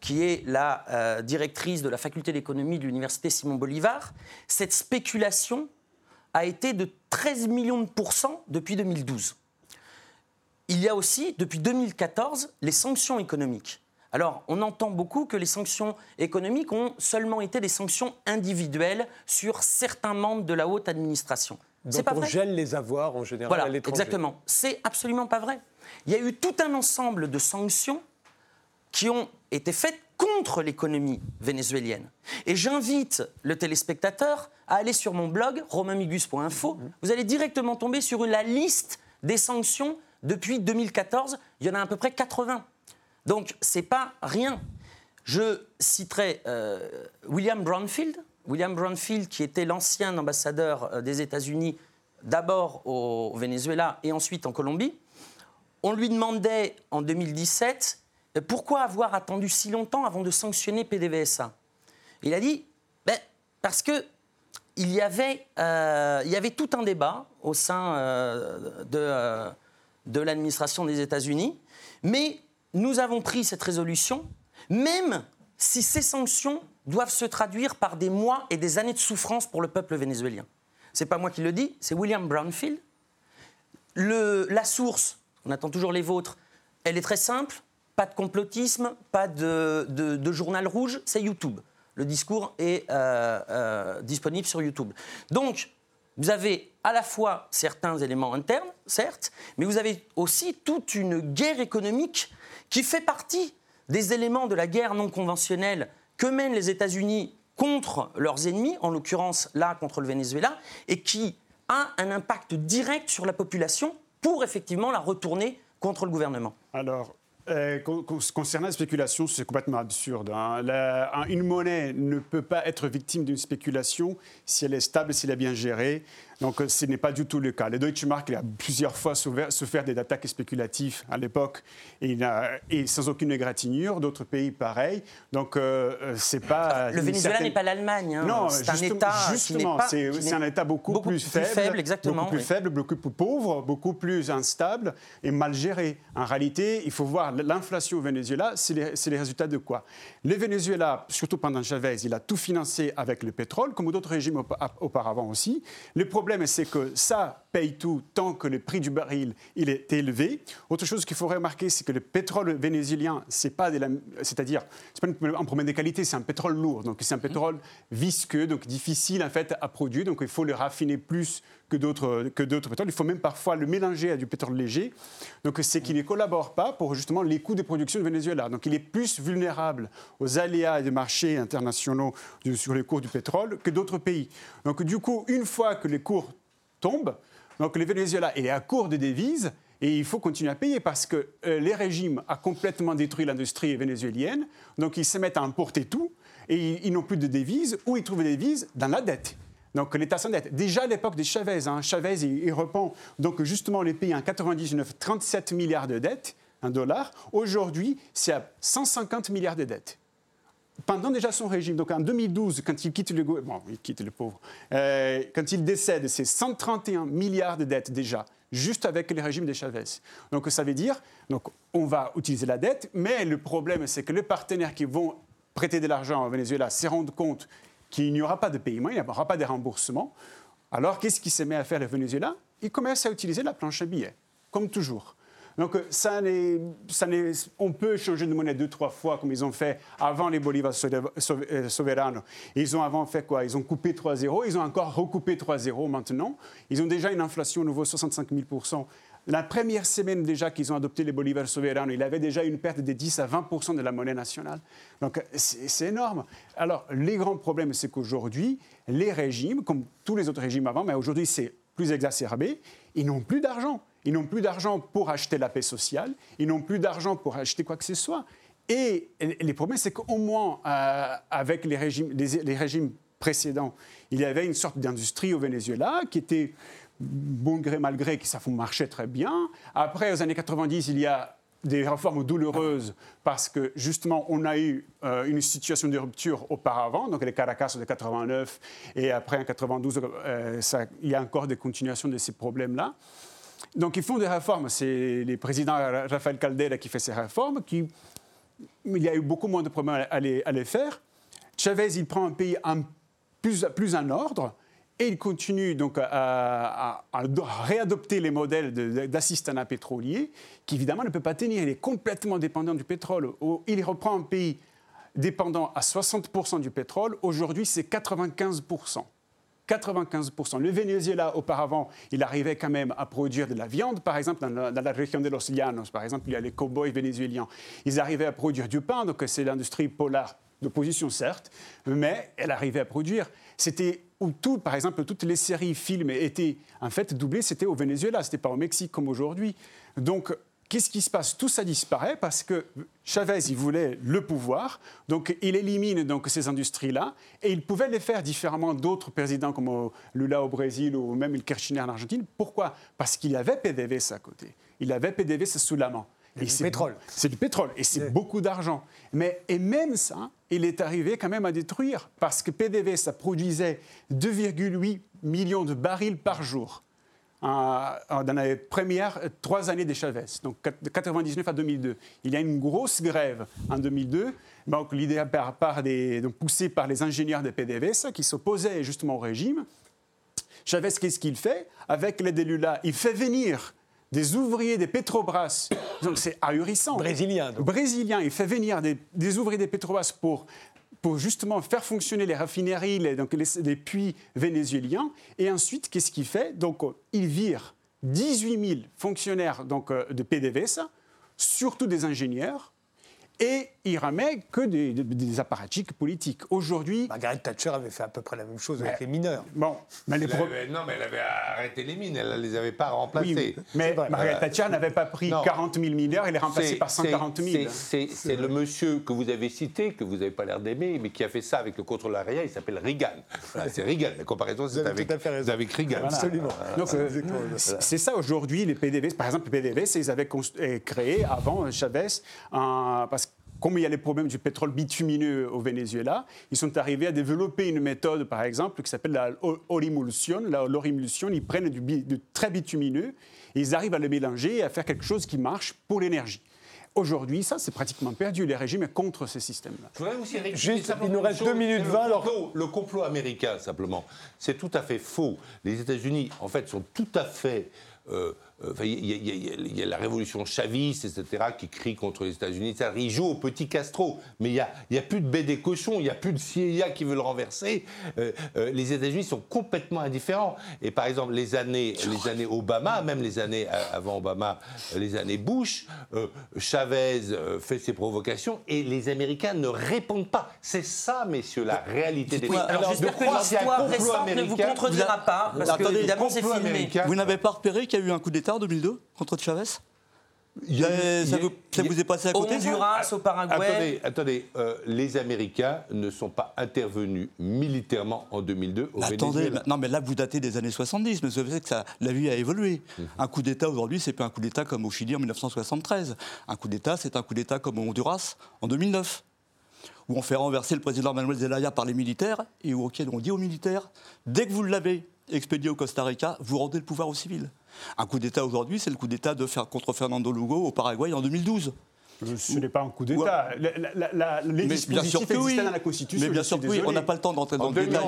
qui est la euh, directrice de la faculté d'économie de l'université Simon Bolivar, cette spéculation a été de 13 millions de pourcents depuis 2012 il y a aussi, depuis 2014, les sanctions économiques. Alors, on entend beaucoup que les sanctions économiques ont seulement été des sanctions individuelles sur certains membres de la haute administration. C'est Donc pas on vrai. gèle les avoirs en général Voilà, à l'étranger. exactement. C'est absolument pas vrai. Il y a eu tout un ensemble de sanctions qui ont été faites contre l'économie vénézuélienne. Et j'invite le téléspectateur à aller sur mon blog, romainmigus.info. Vous allez directement tomber sur la liste des sanctions depuis 2014. Il y en a à peu près 80. Donc, c'est pas rien. Je citerai euh, William Brownfield. William Brownfield, qui était l'ancien ambassadeur euh, des États-Unis, d'abord au Venezuela et ensuite en Colombie. On lui demandait en 2017 euh, pourquoi avoir attendu si longtemps avant de sanctionner PDVSA. Il a dit ben, parce que il y, avait, tout un débat au sein de, de l'administration des États-Unis, mais nous avons pris cette résolution, même si ces sanctions doivent se traduire par des mois et des années de souffrance pour le peuple vénézuélien. C'est pas moi qui le dis, c'est William Brownfield. La source, on attend toujours les vôtres, elle est très simple, pas de complotisme, pas de, journal rouge, c'est YouTube. Le discours est euh, euh, disponible sur YouTube. Donc, vous avez à la fois certains éléments internes, certes, mais vous avez aussi toute une guerre économique qui fait partie des éléments de la guerre non conventionnelle que mènent les États-Unis contre leurs ennemis, en l'occurrence là contre le Venezuela, et qui a un impact direct sur la population pour effectivement la retourner contre le gouvernement. Alors, euh, concernant la spéculation, c'est complètement absurde. Hein. une monnaie ne peut pas être victime d'une spéculation si elle est stable, si elle est bien gérée. Donc, euh, ce n'est pas du tout le cas. Le Deutsche Mark a plusieurs fois souffert des attaques spéculatives à l'époque et, et, sans aucune égratignure. D'autres pays, pareil. Donc, euh, c'est pas. Le Venezuela n'est pas l'Allemagne. Hein. Non, c'est un État. Justement, c'est un État beaucoup, plus, faible, exactement, beaucoup plus faible, beaucoup plus pauvre, beaucoup plus instable et mal géré. En réalité, il faut voir l'inflation au Venezuela, c'est les, les, résultats de quoi? Le Venezuela, surtout pendant Chavez, il a tout financé avec le pétrole, comme d'autres régimes auparavant aussi. Le problème, c'est que ça paye tout tant que le prix du baril il est élevé. Autre chose qu'il faut remarquer, c'est que le pétrole vénézuélien, c'est pas de la, c'est-à-dire, c'est pas un problème de qualité, c'est un pétrole lourd. Donc c'est un pétrole visqueux, donc difficile en fait à produire. Donc il faut le raffiner plus que d'autres pétroles. Il faut même parfois le mélanger à du pétrole léger. Donc c'est qu'il ne collabore pas pour justement les coûts de production du Venezuela. Donc il est plus vulnérable aux aléas des marchés internationaux sur les cours du pétrole que d'autres pays. Donc du coup, une fois que les cours tombe. Donc le Venezuela est à court de devises et il faut continuer à payer parce que euh, les régimes ont complètement détruit l'industrie vénézuélienne. Donc ils se mettent à importer tout et ils, n'ont plus de devises. Où ils trouvent des devises? Dans la dette. Donc l'État s'endette. Déjà à l'époque de Chavez, hein, Chavez il, il, reprend donc justement les pays en 99 37 milliards de dettes, un dollar. Aujourd'hui, c'est à 150 milliards de dettes pendant déjà son régime, donc en 2012, quand il quitte le bon, il quitte le pauvre, euh, quand il décède, c'est 131 milliards de dettes déjà, juste avec le régime de Chavez. Donc ça veut dire, donc on va utiliser la dette, mais le problème c'est que les partenaires qui vont prêter de l'argent au Venezuela se rendent compte qu'il n'y aura pas de paiement, il n'y aura pas de remboursement. Alors qu'est-ce qui se met à faire le Venezuela? Il commence à utiliser la planche à billets, comme toujours. Donc, euh, ça on peut changer de monnaie deux, trois fois, comme ils ont fait avant les bolivars euh, souverains. Ils ont avant fait quoi? Ils ont coupé 3-0, ils ont encore recoupé 3-0 maintenant. Ils ont déjà une inflation au niveau 65 000 la première semaine déjà qu'ils ont adopté les bolivars souverains, il avait déjà une perte de 10 à 20% de la monnaie nationale. Donc c'est énorme. Alors les grands problèmes, c'est qu'aujourd'hui, les régimes, comme tous les autres régimes avant, mais aujourd'hui c'est plus exacerbé, ils n'ont plus d'argent. Ils n'ont plus d'argent pour acheter la paix sociale, ils n'ont plus d'argent pour acheter quoi que ce soit. Et les problèmes, c'est qu'au moins, euh, avec les régimes, les, régimes précédents, il y avait une sorte d'industrie au Venezuela qui était, bon gré mal gré, qui ça marchait très bien. Après, aux années 90, il y a des réformes douloureuses parce que justement on a eu euh, une situation de rupture auparavant, donc les Caracas de 89 et après en 92, euh, il y a encore des continuations de ces problèmes-là. Donc ils font des réformes. C'est le président Rafael Caldera qui fait ces réformes. Qui, il y a eu beaucoup moins de problèmes à les, faire. Chavez, il prend un pays plus en ordre et il continue donc à, réadopter les modèles d'assistanat pétrolier qui évidemment ne peut pas tenir. Il est complètement dépendant du pétrole. Il reprend un pays dépendant à 60% du pétrole. Aujourd'hui, c'est 95%. 95%. Le Venezuela, auparavant, il arrivait quand même à produire de la viande. Par exemple, dans la, région de Los Llanos, par exemple, il y a les cow-boys vénézuéliens. Ils arrivaient à produire du pain, donc c'est l'industrie polaire d'opposition, certes, mais elle arrivait à produire. C'était où tout, par exemple, toutes les séries, films étaient en fait doublés, c'était au Venezuela, c'était pas au Mexique comme aujourd'hui. Donc, Qu'est-ce qui se passe? Tout ça disparaît parce que Chavez, il voulait le pouvoir, donc il élimine donc ces industries-là, et il pouvait les faire différemment d'autres présidents comme Lula au Brésil ou même Kirchner en Argentine. Pourquoi? Parce qu'il avait PDVSA à côté. Il avait PDVSA sous la main. C'est du pétrole. C'est du pétrole et c'est beaucoup d'argent. Mais et même ça, il est arrivé quand même à détruire parce que PDVSA produisait 2,8 millions de barils par jour dans les premières trois années de Chavez, donc de 99 à 2002. Il y a une grosse grève en 2002, donc l'idée par des, donc poussée par les ingénieurs de PDVSA qui s'opposaient justement au régime. Chavez, qu'est-ce qu'il fait? Avec l'aide de Lula, il fait venir des ouvriers des Petrobras, donc c'est ahurissant. Brésilien. Donc. Brésilien, il fait venir des, des ouvriers des Petrobras pour pour justement faire fonctionner les raffineries, les, donc les, puits vénézuéliens. Et ensuite, qu'est-ce qu'il fait? Donc, il vire 18 000 fonctionnaires donc, euh, de PDVSA, surtout des ingénieurs, et il remet que des, des, apparatchiks politiques. Aujourd'hui. Margaret Thatcher avait fait à peu près la même chose avec les mineurs. Bon, mais les non, mais elle avait arrêté les mines, elle ne les avait pas remplacées. mais Margaret Thatcher n'avait pas pris 40 000 mineurs, elle est remplacée par 140 000. C'est le monsieur que vous avez cité, que vous n'avez pas l'air d'aimer, mais qui a fait ça avec le contrôle aréa, il s'appelle Reagan. c'est Reagan, la comparaison c'est avec, avec Reagan. Absolument. Euh, c'est ça aujourd'hui, les PDV. Par exemple, les PDV, ils avaient créé avant Chavez, un, parce comme il y a les problèmes du pétrole bitumineux au Venezuela, ils sont arrivés à développer une méthode, par exemple, qui s'appelle la l'orimulsion. L'orimulsion, ils prennent du, du, très bitumineux et ils arrivent à le mélanger et à faire quelque chose qui marche pour l'énergie. Aujourd'hui, ça, c'est pratiquement perdu. Les régimes sont contre ce système-là. Juste, il nous reste 2 minutes 20. Le complot, le complot américain, simplement, c'est tout à fait faux. Les États-Unis, en fait, sont tout à fait euh, il y, a la révolution chaviste, etc., qui crie contre les États-Unis. Il joue au petit Castro, mais il n'y a, plus de baie des cochons, il n'y a plus de CIA qui veut le renverser. Euh, euh, les États-Unis sont complètement indifférents. Et par exemple, les années, les années Obama, même les années avant Obama, les années Bush, Chavez fait ses provocations et les Américains ne répondent pas. C'est ça, messieurs, la réalité des choses. alors, j'espère que l'histoire récente ne vous contredira pas, parce que évidemment c'est filmé. Vous n'avez pas repéré qu'il y a eu un coup d'État en 2002 contre Chavez? Ça, vous, vous, est passé à côté Au Honduras, au Paraguay. Attendez, attendez euh, les Américains ne sont pas intervenus militairement en 2002 au Attendez, non mais là vous datez des années 70, mais vous savez que ça, la vie a évolué. Mhm. Un coup d'État aujourd'hui, c'est pas un coup d'État comme au Chili en 1973. Un coup d'État, c'est un coup d'État comme au Honduras en 2009 où on fait renverser le président Manuel Zelaya par les militaires et auquel on dit aux militaires dès que vous l'avez expédié au Costa Rica, vous rendez le pouvoir aux civils. Un coup d'État aujourd'hui, c'est le coup d'État de faire contre Fernando Lugo au Paraguay en 2012. Ce n'est pas un coup d'État. Les dispositifs existaient dans la Constitution. Mais bien sûr, oui, on n'a pas le temps d'entrer dans le détail.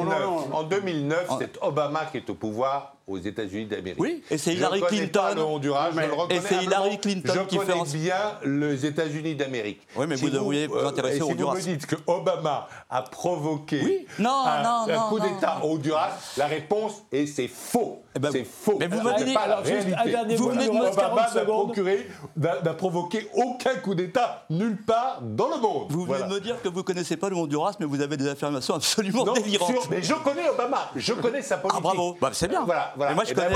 En 2009, c'est Obama qui est au pouvoir aux États-Unis d'Amérique. Oui, et c'est Hillary Clinton. Pas le Honduras, je le reconnais. Et c'est Hillary Clinton je qui fait. Je bien les États-Unis d'Amérique. Oui, mais vous devriez vous, intéresser au Honduras. Si vous me dites que Obama a provoqué oui. non, un, non, un coup d'État au Honduras, la réponse est c'est faux. Eh ben, c'est faux. Mais vous me dites pas la réalité. Vous venez de Obama n'a procuré, n'a provoqué aucun coup d'État nulle part dans le monde. Vous venez de me dire que vous connaissez pas le Honduras, mais vous avez des affirmations absolument délirantes. Mais je connais Obama, je connais sa politique. Ah bravo, bah, c'est bien. Voilà, voilà. moi je connais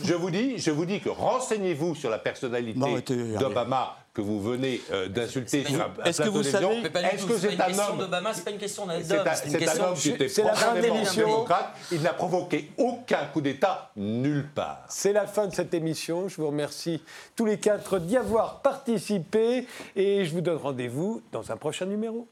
je vous dis, je vous dis que renseignez-vous sur la personnalité d'Obama que vous venez euh, d'insulter sur un, Est-ce que vous savez Est-ce que c'est un homme d'Obama C'est pas une question d'homme. C'est un homme qui était profondément démocrate. Il n'a provoqué aucun coup d'État nulle part. C'est la fin de cette émission. Je vous remercie tous les quatre d'y avoir participé et je vous donne rendez-vous dans un prochain numéro.